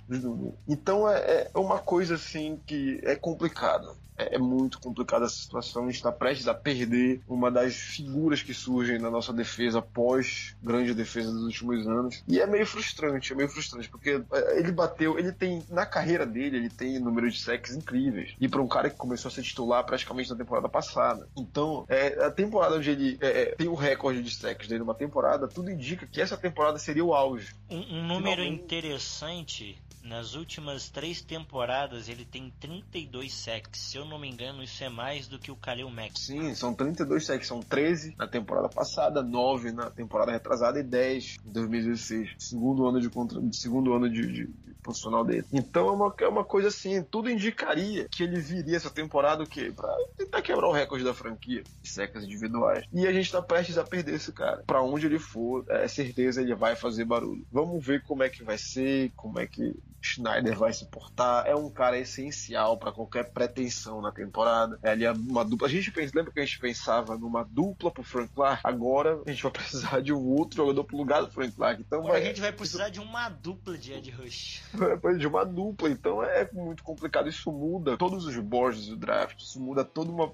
[SPEAKER 2] Então é, é uma coisa assim que é complicada é, é muito complicada essa situação. A gente está prestes a perder uma das figuras que surgem na nossa defesa pós grande defesa dos últimos anos. E é meio frustrante, é meio frustrante, porque é, ele bateu, ele tem, na carreira dele, ele tem número de sacks incríveis. E para um cara que começou a ser titular praticamente na temporada passada. Então, é, a temporada onde ele é, é tem o recorde de sacks dele numa temporada, tudo indica que essa temporada seria o auge.
[SPEAKER 1] Um, um número Finalmente... interessante nas últimas três temporadas ele tem 32 sacks. Se eu não me engano, isso é mais do que o Kalil Mack.
[SPEAKER 2] Sim, são 32 sacks. São 13 na temporada passada, 9 na temporada retrasada e 10 em 2016. Segundo ano de, contra... segundo ano de, de, de profissional dele. Então é uma, é uma coisa assim, tudo indicaria que ele viria essa temporada o quê? Pra tentar quebrar o recorde da franquia de secas individuais. E a gente tá prestes a perder esse cara. Para onde ele for, é certeza ele vai fazer barulho. Vamos ver como é que vai ser, como é que Schneider vai se portar. É um cara essencial para qualquer pretensão na temporada. É ali uma dupla. A gente pensa, lembra que a gente pensava numa dupla pro Frank Clark? Agora a gente vai precisar de um outro jogador pro lugar do Frank Clark. Então
[SPEAKER 1] Agora vai... a gente vai precisar de uma dupla de Ed Rush.
[SPEAKER 2] de uma dupla. Então é muito complicado. Isso muda todos os boards do draft. Isso muda toda uma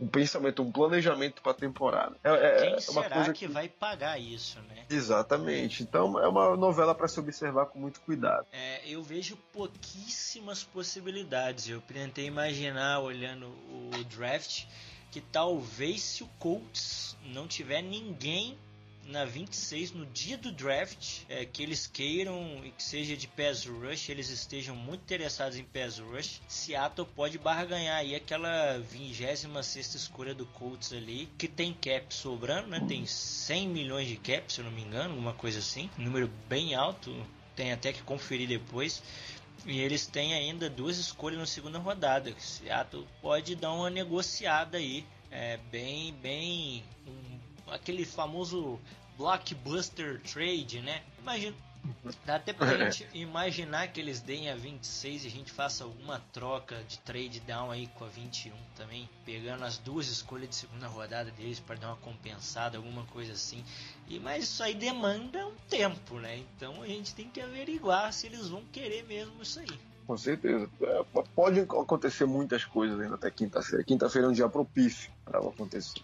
[SPEAKER 2] um pensamento, um planejamento para a temporada.
[SPEAKER 1] É, é, Quem é será que, que vai pagar isso, né?
[SPEAKER 2] Exatamente. Então é uma novela para se observar com muito cuidado.
[SPEAKER 1] É, eu vejo pouquíssimas possibilidades. Eu tentei imaginar olhando o draft que talvez se o Colts não tiver ninguém na 26, no dia do draft, é, que eles queiram e que seja de pass rush, eles estejam muito interessados em pass rush, Seattle pode barganhar aí aquela 26 escolha do Colts ali, que tem cap sobrando, né? Tem 100 milhões de cap, se eu não me engano, alguma coisa assim, número bem alto, tem até que conferir depois. E eles têm ainda duas escolhas na segunda rodada. Seattle pode dar uma negociada aí, é, bem, bem, um aquele famoso blockbuster trade, né? Imagina, Dá até pra gente imaginar que eles deem a 26 e a gente faça alguma troca de trade down aí com a 21 também, pegando as duas escolhas de segunda rodada deles para dar uma compensada, alguma coisa assim. E mas isso aí demanda um tempo, né? Então a gente tem que averiguar se eles vão querer mesmo isso aí.
[SPEAKER 2] Com certeza. É, pode acontecer muitas coisas ainda até quinta-feira. Quinta-feira é um dia propício para acontecer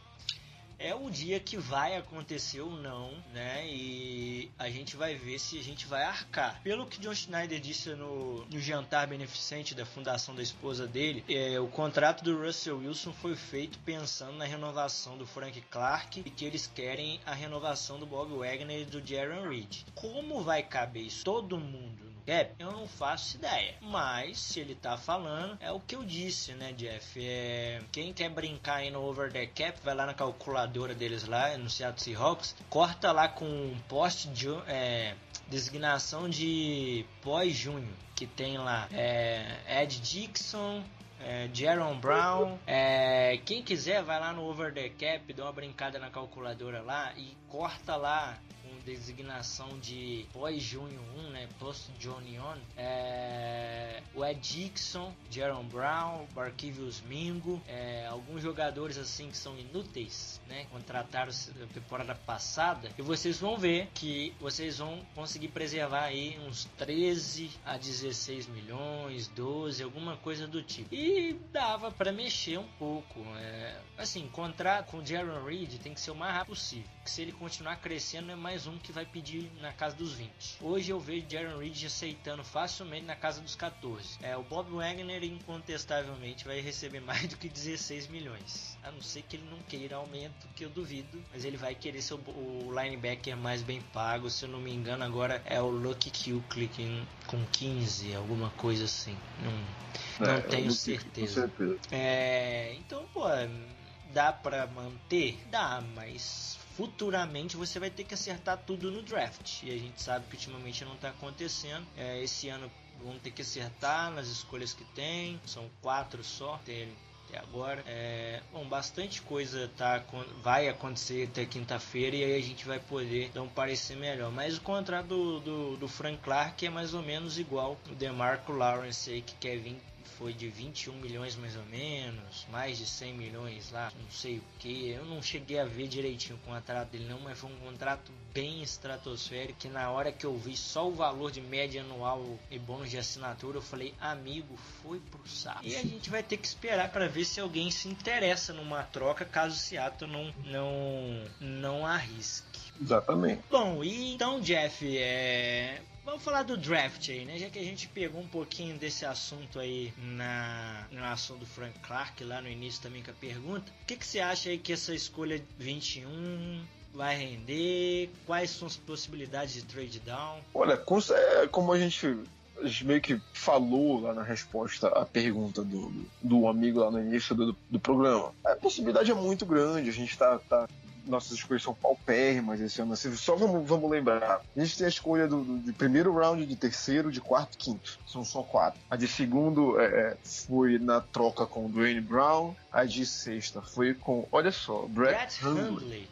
[SPEAKER 1] é o dia que vai acontecer ou não, né? E a gente vai ver se a gente vai arcar. Pelo que John Schneider disse no, no jantar beneficente da fundação da esposa dele, é, o contrato do Russell Wilson foi feito pensando na renovação do Frank Clark e que eles querem a renovação do Bob Wagner e do Jaron Reed. Como vai caber isso todo mundo cap? Eu não faço ideia. Mas, se ele tá falando, é o que eu disse, né, Jeff? É, quem quer brincar aí no over the cap, vai lá na calculadora deles lá, no Seattle Seahawks, corta lá com um poste de é, designação de pós-junho, que tem lá é, Ed Dixon, é, Jaron Brown. É, quem quiser, vai lá no Over the Cap, dá uma brincada na calculadora lá e corta lá designação de pós-junho 1, né? Post-Johnny On. É, o Ed Dixon, Jaron Brown, Barquivius Mingo, é, alguns jogadores assim que são inúteis, né? Contrataram na temporada passada. E vocês vão ver que vocês vão conseguir preservar aí uns 13 a 16 milhões, 12, alguma coisa do tipo. E dava para mexer um pouco. É, assim, contrato com o Jaron Reed tem que ser o mais rápido possível. Que se ele continuar crescendo é mais um que vai pedir na casa dos 20. Hoje eu vejo Jaron Reed aceitando facilmente na casa dos 14. É, o Bob Wagner incontestavelmente vai receber mais do que 16 milhões. A não ser que ele não queira aumento, que eu duvido, mas ele vai querer ser o, linebacker mais bem pago. Se eu não me engano, agora é o Lucky Kuechly com 15, alguma coisa assim. Não, não é, tenho certeza. certeza. É, então, pô, dá pra manter? Dá, mas futuramente você vai ter que acertar tudo no draft. E a gente sabe que ultimamente não está acontecendo. É, esse ano vão ter que acertar nas escolhas que tem. São quatro só até, até agora. É, bom, bastante coisa tá, vai acontecer até quinta-feira e aí a gente vai poder dar um parecer melhor. Mas o contrato do, do, do Frank Clark é mais ou menos igual o DeMarco Lawrence aí que quer vir foi de 21 milhões mais ou menos, mais de 100 milhões lá, não sei o que. Eu não cheguei a ver direitinho o contrato dele não, mas foi um contrato bem estratosférico que na hora que eu vi só o valor de média anual e bônus de assinatura, eu falei, amigo, foi pro saco. E a gente vai ter que esperar para ver se alguém se interessa numa troca caso o Seattle não não não arrisque.
[SPEAKER 2] Exatamente.
[SPEAKER 1] Bom, e então, Jeff, é Vamos falar do draft aí, né? Já que a gente pegou um pouquinho desse assunto aí na, na ação do Frank Clark, lá no início também com a pergunta. O que, que você acha aí que essa escolha 21 vai render? Quais são as possibilidades de trade down?
[SPEAKER 2] Olha, é, como a gente meio que falou lá na resposta à pergunta do, do amigo lá no início do, do programa. A possibilidade é muito grande, a gente está tá nossas escolhas são paupérrimas esse ano. Assim, só vamos, vamos lembrar. A gente tem a escolha do, do, de primeiro round, de terceiro, de quarto quinto. São só quatro. A de segundo é, é, foi na troca com o Dwayne Brown. A de sexta foi com, olha só, Brett, Brett Hundley. Hundley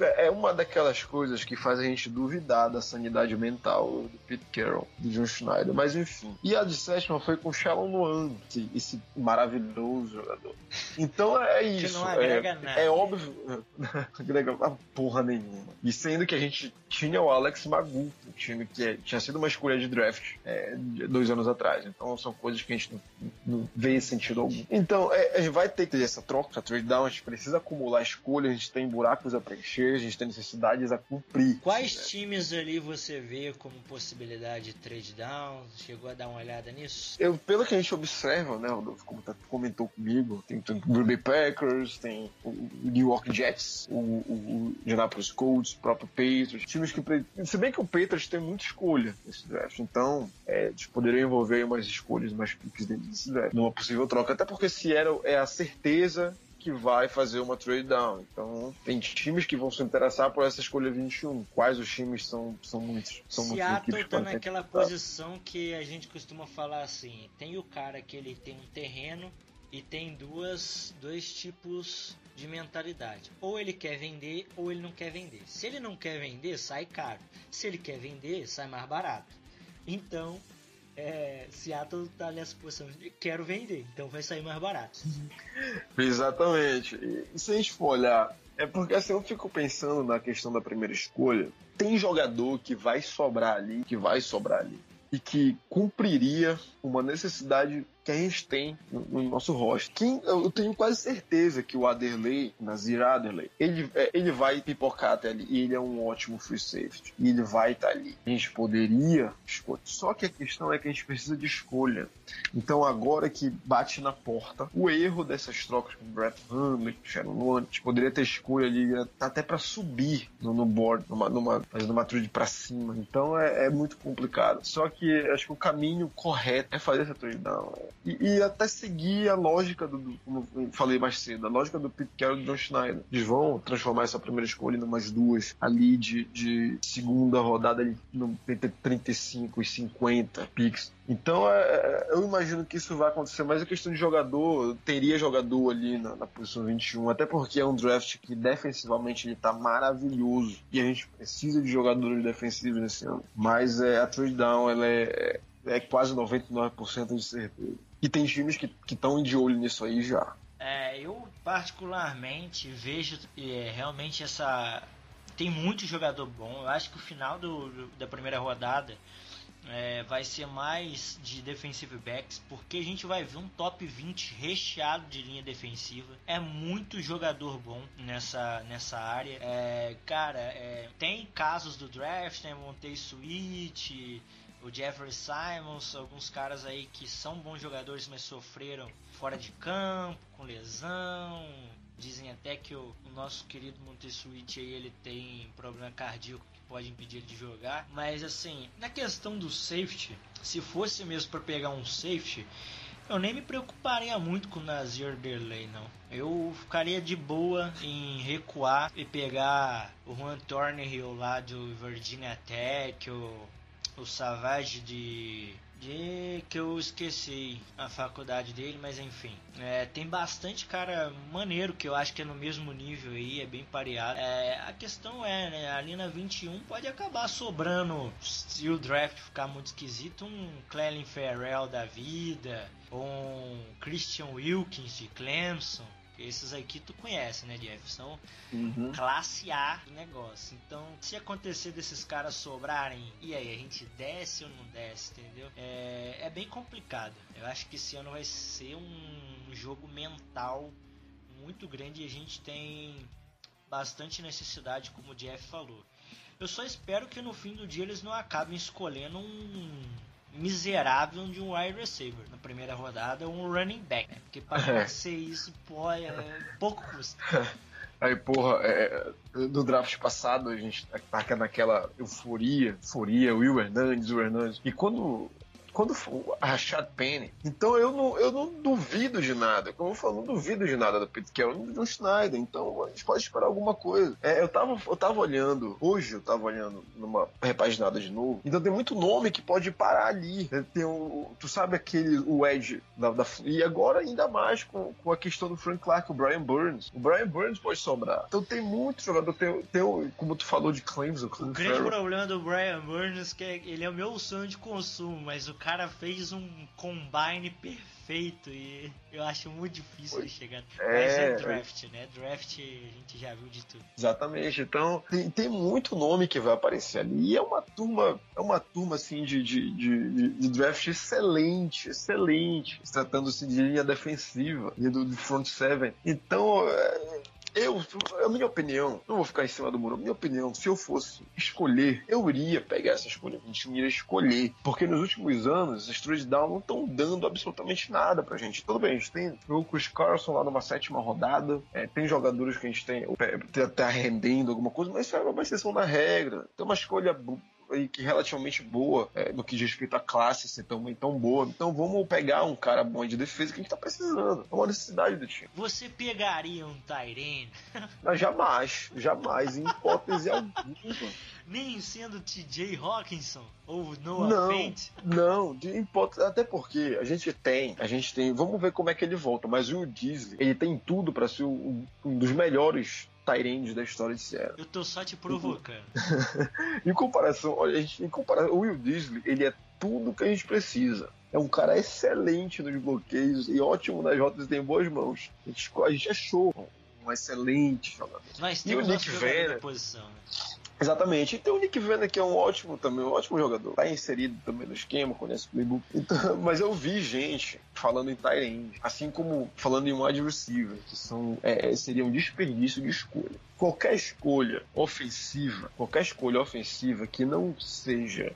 [SPEAKER 2] é uma daquelas coisas que faz a gente duvidar da sanidade mental do Pete Carroll, do John Schneider, mas enfim. E a de sétima foi com Shalom Luan, esse, esse maravilhoso jogador. Então é isso.
[SPEAKER 1] Que não agrega é, nada.
[SPEAKER 2] É óbvio. agrega porra nenhuma. E sendo que a gente tinha o Alex Magu, um time que é, tinha sido uma escolha de draft é, dois anos atrás. Então são coisas que a gente não, não vê sentido algum. Então é, a gente vai ter que ter essa troca, trade down, a gente precisa acumular escolha, a gente tem buracos a preencher, a gente tem necessidades a cumprir.
[SPEAKER 1] Quais né? times ali você vê como possibilidade de trade down? Chegou a dar uma olhada nisso?
[SPEAKER 2] Eu, pelo que a gente observa, né, Rodolfo, como tá, comentou comigo, tem, o Green Bay Packers, tem o New York Jets, o, o, o Indianapolis Colts, o próprio Patriots, times que. Se bem que o Patriots tem muita escolha nesse draft, então é, eles poderiam envolver umas escolhas mais piques dentro desse draft, numa possível troca. Até porque Seattle é a certeza que vai fazer uma trade down. Então, tem times que vão se interessar por essa escolha 21. Quais os times são, são muitos? São
[SPEAKER 1] Seattle tá naquela posição que a gente costuma falar assim: tem o cara que ele tem um terreno e tem duas, dois tipos de mentalidade. Ou ele quer vender ou ele não quer vender. Se ele não quer vender, sai caro. Se ele quer vender, sai mais barato. Então, é, Seattle tá nessa posição de quero vender, então vai sair mais barato.
[SPEAKER 2] Exatamente. E se a gente for olhar, é porque assim eu fico pensando na questão da primeira escolha. Tem jogador que vai sobrar ali, que vai sobrar ali, e que cumpriria uma necessidade que a gente tem no, no nosso rosto. Quem, eu tenho quase certeza que o Aderley, Nazir Aderley, ele, é, ele vai pipocar até ali. E ele é um ótimo free safety. E ele vai estar tá ali. A gente poderia escolher. Só que a questão é que a gente precisa de escolha. Então agora que bate na porta, o erro dessas trocas com Brett Hundley, Sharon Lawrence, poderia ter escolha ali até para subir no, no, board, numa, numa, fazendo uma trade para cima. Então é, é, muito complicado. Só que acho que o caminho correto é fazer essa trade down. E, e, até seguir a lógica do, como eu falei mais cedo, a lógica do Pete Carroll e do John Schneider. Eles vão transformar essa primeira escolha em umas duas ali de, de segunda rodada ali, no, entre 35 e 50 picks. Então é, é, eu imagino que isso vai acontecer, mas a questão de jogador, teria jogador ali na, na, posição 21, até porque é um draft que defensivamente ele tá maravilhoso e a gente precisa de jogadores defensivos nesse ano. Mas é, a trade down ela é, é quase 99% de certeza. E tem times que estão de olho nisso aí já.
[SPEAKER 1] É, eu particularmente vejo é, realmente essa. Tem muito jogador bom. Eu acho que o final do, do da primeira rodada é, vai ser mais de defensive backs, porque a gente vai ver um top 20 recheado de linha defensiva. É muito jogador bom nessa, nessa área. É, cara, é, tem casos do draft, né? Montei Switch, o Jeffrey Simons, alguns caras aí que são bons jogadores, mas sofreram fora de campo, com lesão. Dizem até que o, o nosso querido Montessuit aí ele tem problema cardíaco que pode impedir ele de jogar. Mas assim, na questão do safety, se fosse mesmo para pegar um safety, eu nem me preocuparia muito com o Nazir Derley, não. Eu ficaria de boa em recuar e pegar o Juan Thornhill lá do Virginia Tech, o o Savage de. de. que eu esqueci a faculdade dele, mas enfim. É, tem bastante cara maneiro que eu acho que é no mesmo nível aí, é bem pareado. É, a questão é, né? Ali na 21 pode acabar sobrando, se o draft ficar muito esquisito, um Clelin Ferrell da vida, um Christian Wilkins de Clemson. Esses aqui tu conhece, né, Jeff? São uhum. classe A do negócio. Então, se acontecer desses caras sobrarem, e aí, a gente desce ou não desce, entendeu? É, é bem complicado. Eu acho que esse ano vai ser um jogo mental muito grande e a gente tem bastante necessidade, como o Jeff falou. Eu só espero que no fim do dia eles não acabem escolhendo um miserável de um wide receiver na primeira rodada, um running back, né? Porque para é. ser isso, pô, é pouco custa.
[SPEAKER 2] Aí, porra, é, no draft passado a gente tá naquela euforia, euforia, Will Hernandes, Will Hernandes. E quando quando a Rashad Penny. Então eu não, eu não duvido de nada. Como eu falo, não duvido de nada do Pete Carroll, do Schneider. Então a gente pode esperar alguma coisa. É, eu, tava, eu tava olhando, hoje eu tava olhando numa repaginada de novo. Então tem muito nome que pode parar ali. É, tem o, tu sabe aquele, o Edge da, da, e agora ainda mais com, com a questão do Frank Clark, o Brian Burns. O Brian Burns pode sobrar. Então tem muito jogador. Tem, tem como tu falou de Clemson.
[SPEAKER 1] O grande problema do Brian Burns é que ele é o meu sonho de consumo, mas o cara fez um combine perfeito e eu acho muito difícil de chegar. É, Mas é draft, né? Draft a gente já viu de tudo.
[SPEAKER 2] Exatamente. Então tem, tem muito nome que vai aparecer ali. E é uma turma, é uma turma assim de, de, de, de draft excelente, excelente. Tratando-se de linha defensiva e do, do front seven. Então é, eu, a minha opinião, não vou ficar em cima do muro, a minha opinião, se eu fosse escolher, eu iria pegar essa escolha 21 iria escolher. Porque nos últimos anos, as trade down não estão dando absolutamente nada pra gente. Tudo bem, a gente tem o Chris Carson lá numa sétima rodada, é, tem jogadores que a gente tem, tá rendendo alguma coisa, mas isso é uma exceção da regra. Tem uma escolha e que relativamente boa é, no que diz respeito à classe ser também tão boa. Então vamos pegar um cara bom de defesa que a gente tá precisando. É uma necessidade do time.
[SPEAKER 1] Você pegaria um Tyrene?
[SPEAKER 2] Não, jamais, jamais, em hipótese alguma.
[SPEAKER 1] Nem sendo TJ Hawkinson ou Noah
[SPEAKER 2] Não,
[SPEAKER 1] Fent?
[SPEAKER 2] não, de hipótese, até porque a gente tem, a gente tem, vamos ver como é que ele volta, mas o Will Disley, ele tem tudo pra ser um, um dos melhores Tyrands da história de Seattle.
[SPEAKER 1] Eu tô só te provocando.
[SPEAKER 2] Em comparação, olha, a gente, em comparação, o Will Disley, ele é tudo que a gente precisa. É um cara excelente nos bloqueios e ótimo nas rotas e tem boas mãos. A gente, a gente achou um excelente jogador.
[SPEAKER 1] Nós
[SPEAKER 2] E o
[SPEAKER 1] temos
[SPEAKER 2] Nick Vera?
[SPEAKER 1] posição. Né?
[SPEAKER 2] Exatamente. E tem o Nick que é um ótimo também, um ótimo jogador. Tá inserido também no esquema, conhece o playbook. Então, mas eu vi gente falando em tight end, assim como falando em wide receiver, que são, é, seria um desperdício de escolha. Qualquer escolha ofensiva, qualquer escolha ofensiva que não seja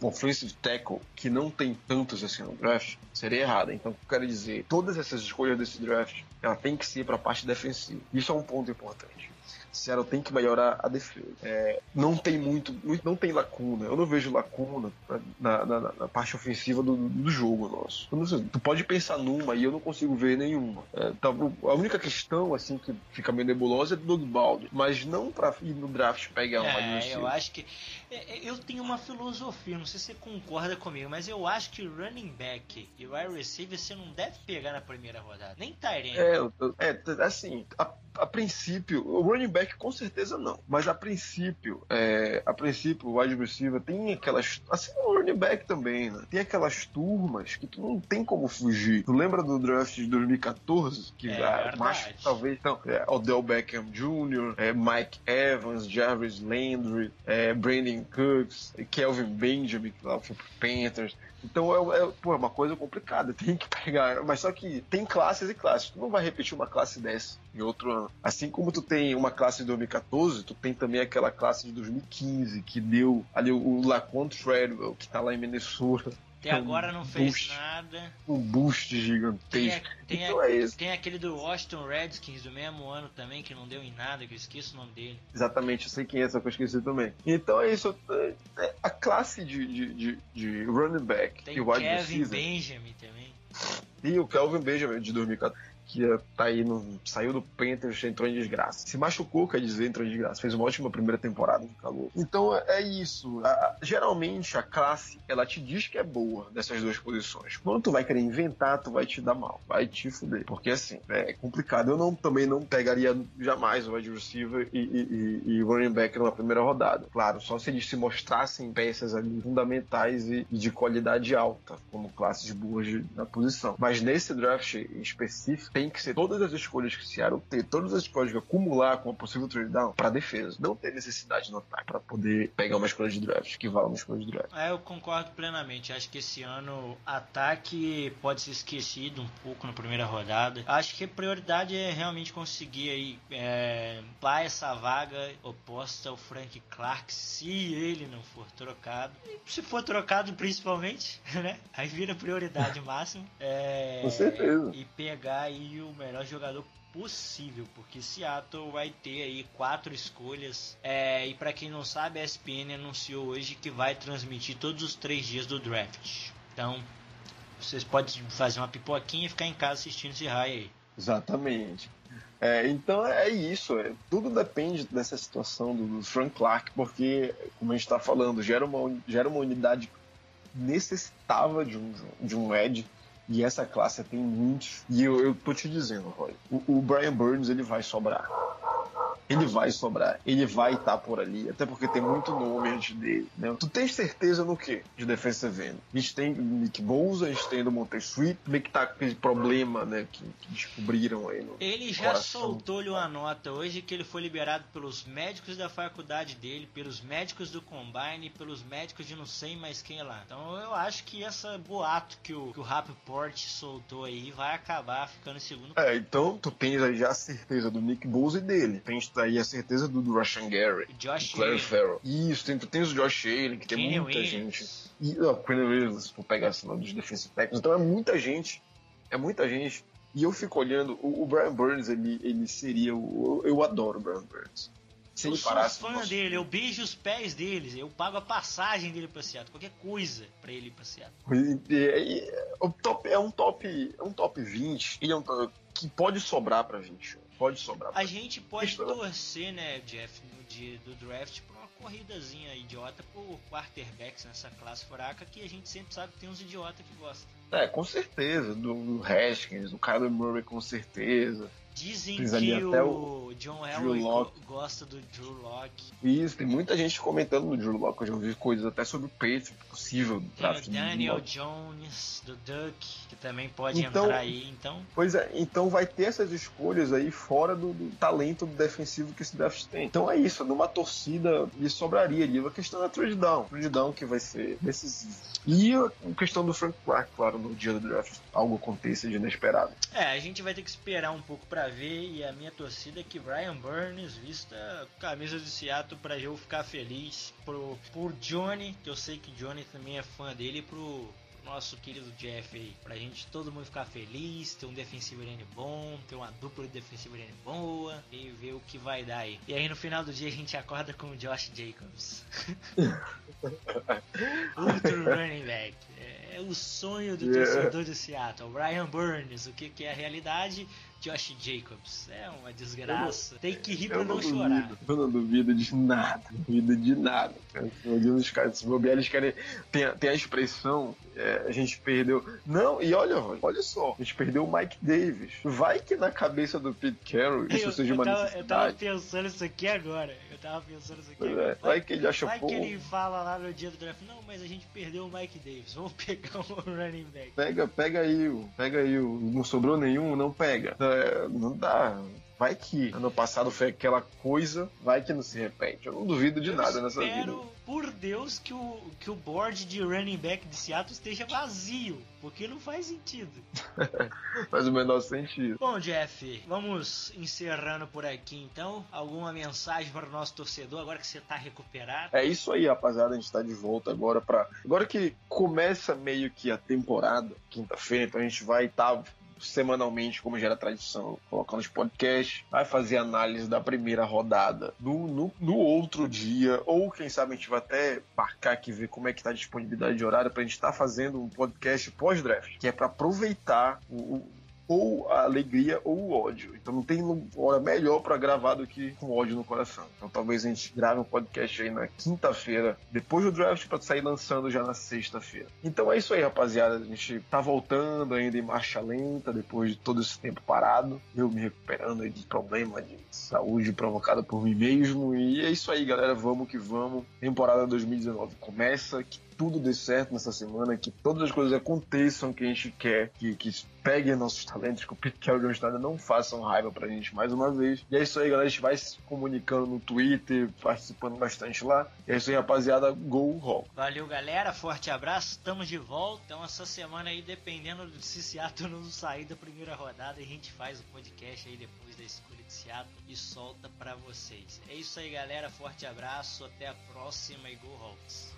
[SPEAKER 2] offensive tackle, que não tem tantos assim no draft, seria errada. Então, eu quero dizer, todas essas escolhas desse draft, ela tem que ser para a parte defensiva. Isso é um ponto importante. Seattle tem que melhorar a defesa. É, não tem muito, não tem lacuna. Eu não vejo lacuna na, na- na- parte ofensiva do, do jogo nosso. Sei, tu pode pensar numa e eu não consigo ver nenhuma. É, tá, a única questão assim que fica meio nebulosa é do Doug Baldwin, mas não para ir no draft pegar um wide
[SPEAKER 1] É,
[SPEAKER 2] receiver.
[SPEAKER 1] eu acho que. é, é, Eu tenho uma filosofia, não sei se você concorda comigo, mas eu acho que running back e wide receiver você não deve pegar na primeira rodada. Nem Tyrene.
[SPEAKER 2] É, é, assim, a, a princípio, o running back com certeza não. Mas a princípio, é, a princípio, o wide receiver tem aquelas. Assim, o running back também, né? Tem aquelas turmas que tu não tem como fugir. Tu lembra do draft de 2014? Que
[SPEAKER 1] É,
[SPEAKER 2] ah, macho, talvez. Então, é, Odell Beckham Jr., é, Mike Evans, Jarvis Landry, é, Brandon Cooks, Kelvin Benjamin, que lá foi pro Panthers. Então é, é, pô, é uma coisa complicada, tem que pegar. Mas só que tem classes e classes. Tu não vai repetir uma classe dessa em outro ano. Assim como tu tem uma classe de 2014, tu tem também aquela classe de 2015 que deu ali o, Laquan Treadwell, que tá lá em Minnesota.
[SPEAKER 1] Até agora não fez
[SPEAKER 2] Boost.
[SPEAKER 1] nada.
[SPEAKER 2] Um boost
[SPEAKER 1] Tem,
[SPEAKER 2] gigantesco.
[SPEAKER 1] a- tem, a-
[SPEAKER 2] Então é isso.
[SPEAKER 1] tem aquele do Washington Redskins do mesmo ano também, que não deu em nada, que eu esqueço o nome dele.
[SPEAKER 2] Exatamente, eu sei quem é, só que eu esqueci também. Então é isso. é- é a classe de, de, de, de running back
[SPEAKER 1] Tem
[SPEAKER 2] e wide
[SPEAKER 1] Kevin
[SPEAKER 2] receiver.
[SPEAKER 1] Benjamin também.
[SPEAKER 2] E o Kelvin Benjamin de 2014, que tá aí no, saiu do Panthers, entrou em desgraça. Se machucou, quer dizer, entrou em desgraça. Fez uma ótima primeira temporada de calor. Então é, isso. A- geralmente a classe, ela te diz que é boa dessas duas posições. Quando tu vai querer inventar, tu vai te dar mal. Vai te fuder. Porque assim, é complicado. Eu não, também não pegaria jamais o wide receiver e, e, e- e running back numa primeira rodada. Claro, só se eles se mostrassem peças ali fundamentais e, e de qualidade alta, como classes boas de- na posição. Mas nesse draft em específico, tem que ser todas as escolhas que Seattle ter, todas as escolhas que acumular com a possível trade down para defesa. Não ter necessidade no ataque para poder pegar uma escolha de draft que vale uma escolha de draft.
[SPEAKER 1] É, eu concordo plenamente. Acho que esse ano ataque pode ser esquecido um pouco na primeira rodada. Acho que a prioridade é realmente conseguir aí é, essa vaga oposta ao Frank Clark, se ele não for trocado. E se for trocado, principalmente, né? Aí vira prioridade máxima. É,
[SPEAKER 2] Com certeza.
[SPEAKER 1] E pegar aí o melhor jogador possível, porque Seattle vai ter aí quatro escolhas. É, e para quem não sabe, a ESPN anunciou hoje que vai transmitir todos os três dias do draft. Então, vocês podem fazer uma pipoquinha e ficar em casa assistindo esse raio aí.
[SPEAKER 2] Exatamente. É, então é isso, é, tudo depende dessa situação do, do Frank Clark, porque, como a gente está falando, gera uma, gera uma unidade necessitava de um, de um Ed, e essa classe tem muitos. E eu, eu tô te dizendo, Roy, o, o Brian Burns ele vai sobrar. Ele vai sobrar, ele vai estar por ali, até porque tem muito nome antes dele. Né? Tu tens certeza no que de defensive end? A gente tem Nick Bosa, a gente tem do Monte Sweet, meio que tá com aquele problema né, que, que descobriram aí no,
[SPEAKER 1] Ele já soltou-lhe uma nota hoje que ele foi liberado pelos médicos da faculdade dele, pelos médicos do Combine, pelos médicos de não sei mais quem lá. Então eu acho que essa boato que o, que o Rappaport soltou aí vai acabar ficando em segundo
[SPEAKER 2] É, então tu tens aí já a certeza do Nick Bosa e dele. Tens aí a certeza do, do Rashan Gary,
[SPEAKER 1] Josh
[SPEAKER 2] Claire Farrell. Isso, tem, tu tens o Josh Allen, que tem
[SPEAKER 1] Kenny
[SPEAKER 2] muita
[SPEAKER 1] Williams.
[SPEAKER 2] gente. E ó, Quinn Williams, for pegar assim, dos defensive tackles. Então é muita gente. É muita gente. E eu fico olhando, o, o Brian Burns, ele, ele seria o. Eu, adoro o Brian Burns. Se
[SPEAKER 1] eu
[SPEAKER 2] ele
[SPEAKER 1] sou
[SPEAKER 2] parasse
[SPEAKER 1] fã
[SPEAKER 2] no nosso-
[SPEAKER 1] dele, eu beijo os pés deles, eu pago a passagem dele pra Seattle, qualquer coisa pra ele ir pra Seattle.
[SPEAKER 2] E, e- e- o top, é um top. É um top 20 e é um top que pode sobrar pra 21. Pode sobrar.
[SPEAKER 1] A gente pode torcer, né, Jeff, no dia do draft pra uma corridazinha idiota por quarterbacks nessa classe fraca que a gente sempre sabe que tem uns idiotas que gostam.
[SPEAKER 2] É, com certeza. Do, do Haskins, do Kyler Murray, com certeza.
[SPEAKER 1] Dizem que
[SPEAKER 2] até
[SPEAKER 1] o John Elway gosta do Drew Locke.
[SPEAKER 2] Isso, tem muita gente comentando no Drew Locke. Eu já ouvi coisas até sobre o Patriot, possível
[SPEAKER 1] Tem
[SPEAKER 2] draft
[SPEAKER 1] o
[SPEAKER 2] do Drew
[SPEAKER 1] Daniel
[SPEAKER 2] Lock.
[SPEAKER 1] Jones, do Duck, que também pode
[SPEAKER 2] Então-
[SPEAKER 1] entrar aí, então.
[SPEAKER 2] Pois é, então vai ter essas escolhas aí fora do, do talento defensivo que esse draft tem. Então é isso, numa torcida lhe sobraria ali a questão da trade down. Trade down que vai ser decisivo. E a questão do Frank Clark, claro, no dia do draft, algo aconteça de inesperado.
[SPEAKER 1] É, a gente vai ter que esperar um pouco pra ver e a minha torcida é que Brian Burns vista camisa de Seattle pra eu ficar feliz pro, por Johnny, que eu sei que Johnny também é fã dele, pro nosso querido Jeff aí, pra gente todo mundo ficar feliz, ter um defensivo end bom, ter uma dupla de defensivo end boa e ver o que vai dar aí. E aí no final do dia a gente acorda com o Josh Jacobs. Outro running back. É o sonho do
[SPEAKER 2] Yeah.
[SPEAKER 1] torcedor do Seattle. Brian Burns, o que, que é a realidade? Josh Jacobs. É uma desgraça. Tem que rir pra não
[SPEAKER 2] não
[SPEAKER 1] chorar.
[SPEAKER 2] duvido, eu não duvido de nada, duvido de nada. Meu Deus, os caras, se bobear, eles querem. Tem, a- tem a expressão, é, a gente perdeu. Não, e olha, olha só, a gente perdeu o Mike Davis. Vai que na cabeça do Pete Carroll isso
[SPEAKER 1] Eu,
[SPEAKER 2] seja
[SPEAKER 1] eu
[SPEAKER 2] uma
[SPEAKER 1] tava, eu tava
[SPEAKER 2] necessidade.
[SPEAKER 1] pensando isso aqui agora. Eu tava pensando isso aqui
[SPEAKER 2] Pois
[SPEAKER 1] agora.
[SPEAKER 2] é, vai que ele acha
[SPEAKER 1] vai
[SPEAKER 2] pô.
[SPEAKER 1] que ele fala lá no dia do draft, não, mas a gente perdeu o Mike Davis, vamos pegar um running back.
[SPEAKER 2] Pega, pega aí, pega aí, não sobrou nenhum, não pega. É, não dá. Vai que ano passado foi aquela coisa, vai que não se repete. Eu não duvido de
[SPEAKER 1] Eu
[SPEAKER 2] nada nessa
[SPEAKER 1] espero,
[SPEAKER 2] vida.
[SPEAKER 1] por Deus, que o, que o board de running back de Seattle esteja vazio, porque não faz sentido.
[SPEAKER 2] Faz o menor sentido.
[SPEAKER 1] Bom, Jeff, vamos encerrando por aqui então. Alguma mensagem para o nosso torcedor agora que você tá recuperado?
[SPEAKER 2] É isso aí, rapaziada. A gente tá de volta agora para Agora que começa meio que a temporada, quinta-feira, então a gente vai estar semanalmente, como já era tradição, colocando os podcasts, vai fazer análise da primeira rodada no, no, no outro dia, ou quem sabe a gente vai até marcar aqui, ver como é que tá a disponibilidade de horário pra gente estar fazendo um podcast pós-draft, que é para aproveitar o, o- ou a alegria ou o ódio. Então não tem hora melhor para gravar do que com ódio no coração. Então talvez a gente grave um podcast aí na quinta-feira, depois do draft, para sair lançando já na sexta-feira. Então é isso aí, rapaziada. A gente tá voltando ainda em marcha lenta, depois de todo esse tempo parado. Eu me recuperando aí de problema de saúde provocada por mim mesmo. E é isso aí, galera. Vamos que vamos. Temporada 2019 começa. Que tudo dê certo nessa semana, que todas as coisas aconteçam que a gente quer, que, que peguem nossos talentos, que o Pete Carroll e o Schneider não façam raiva pra gente mais uma vez. E é isso aí, galera. A gente vai se comunicando no Twitter, participando bastante lá. E é isso aí, rapaziada. Go Hawk.
[SPEAKER 1] Valeu, galera. Forte abraço. Estamos de volta. Então, essa semana aí, dependendo de se Seattle não sair da primeira rodada, a gente faz o podcast aí depois da escolha de Seattle e solta pra vocês. É isso aí, galera. Forte abraço. Até a próxima e Go Hawks.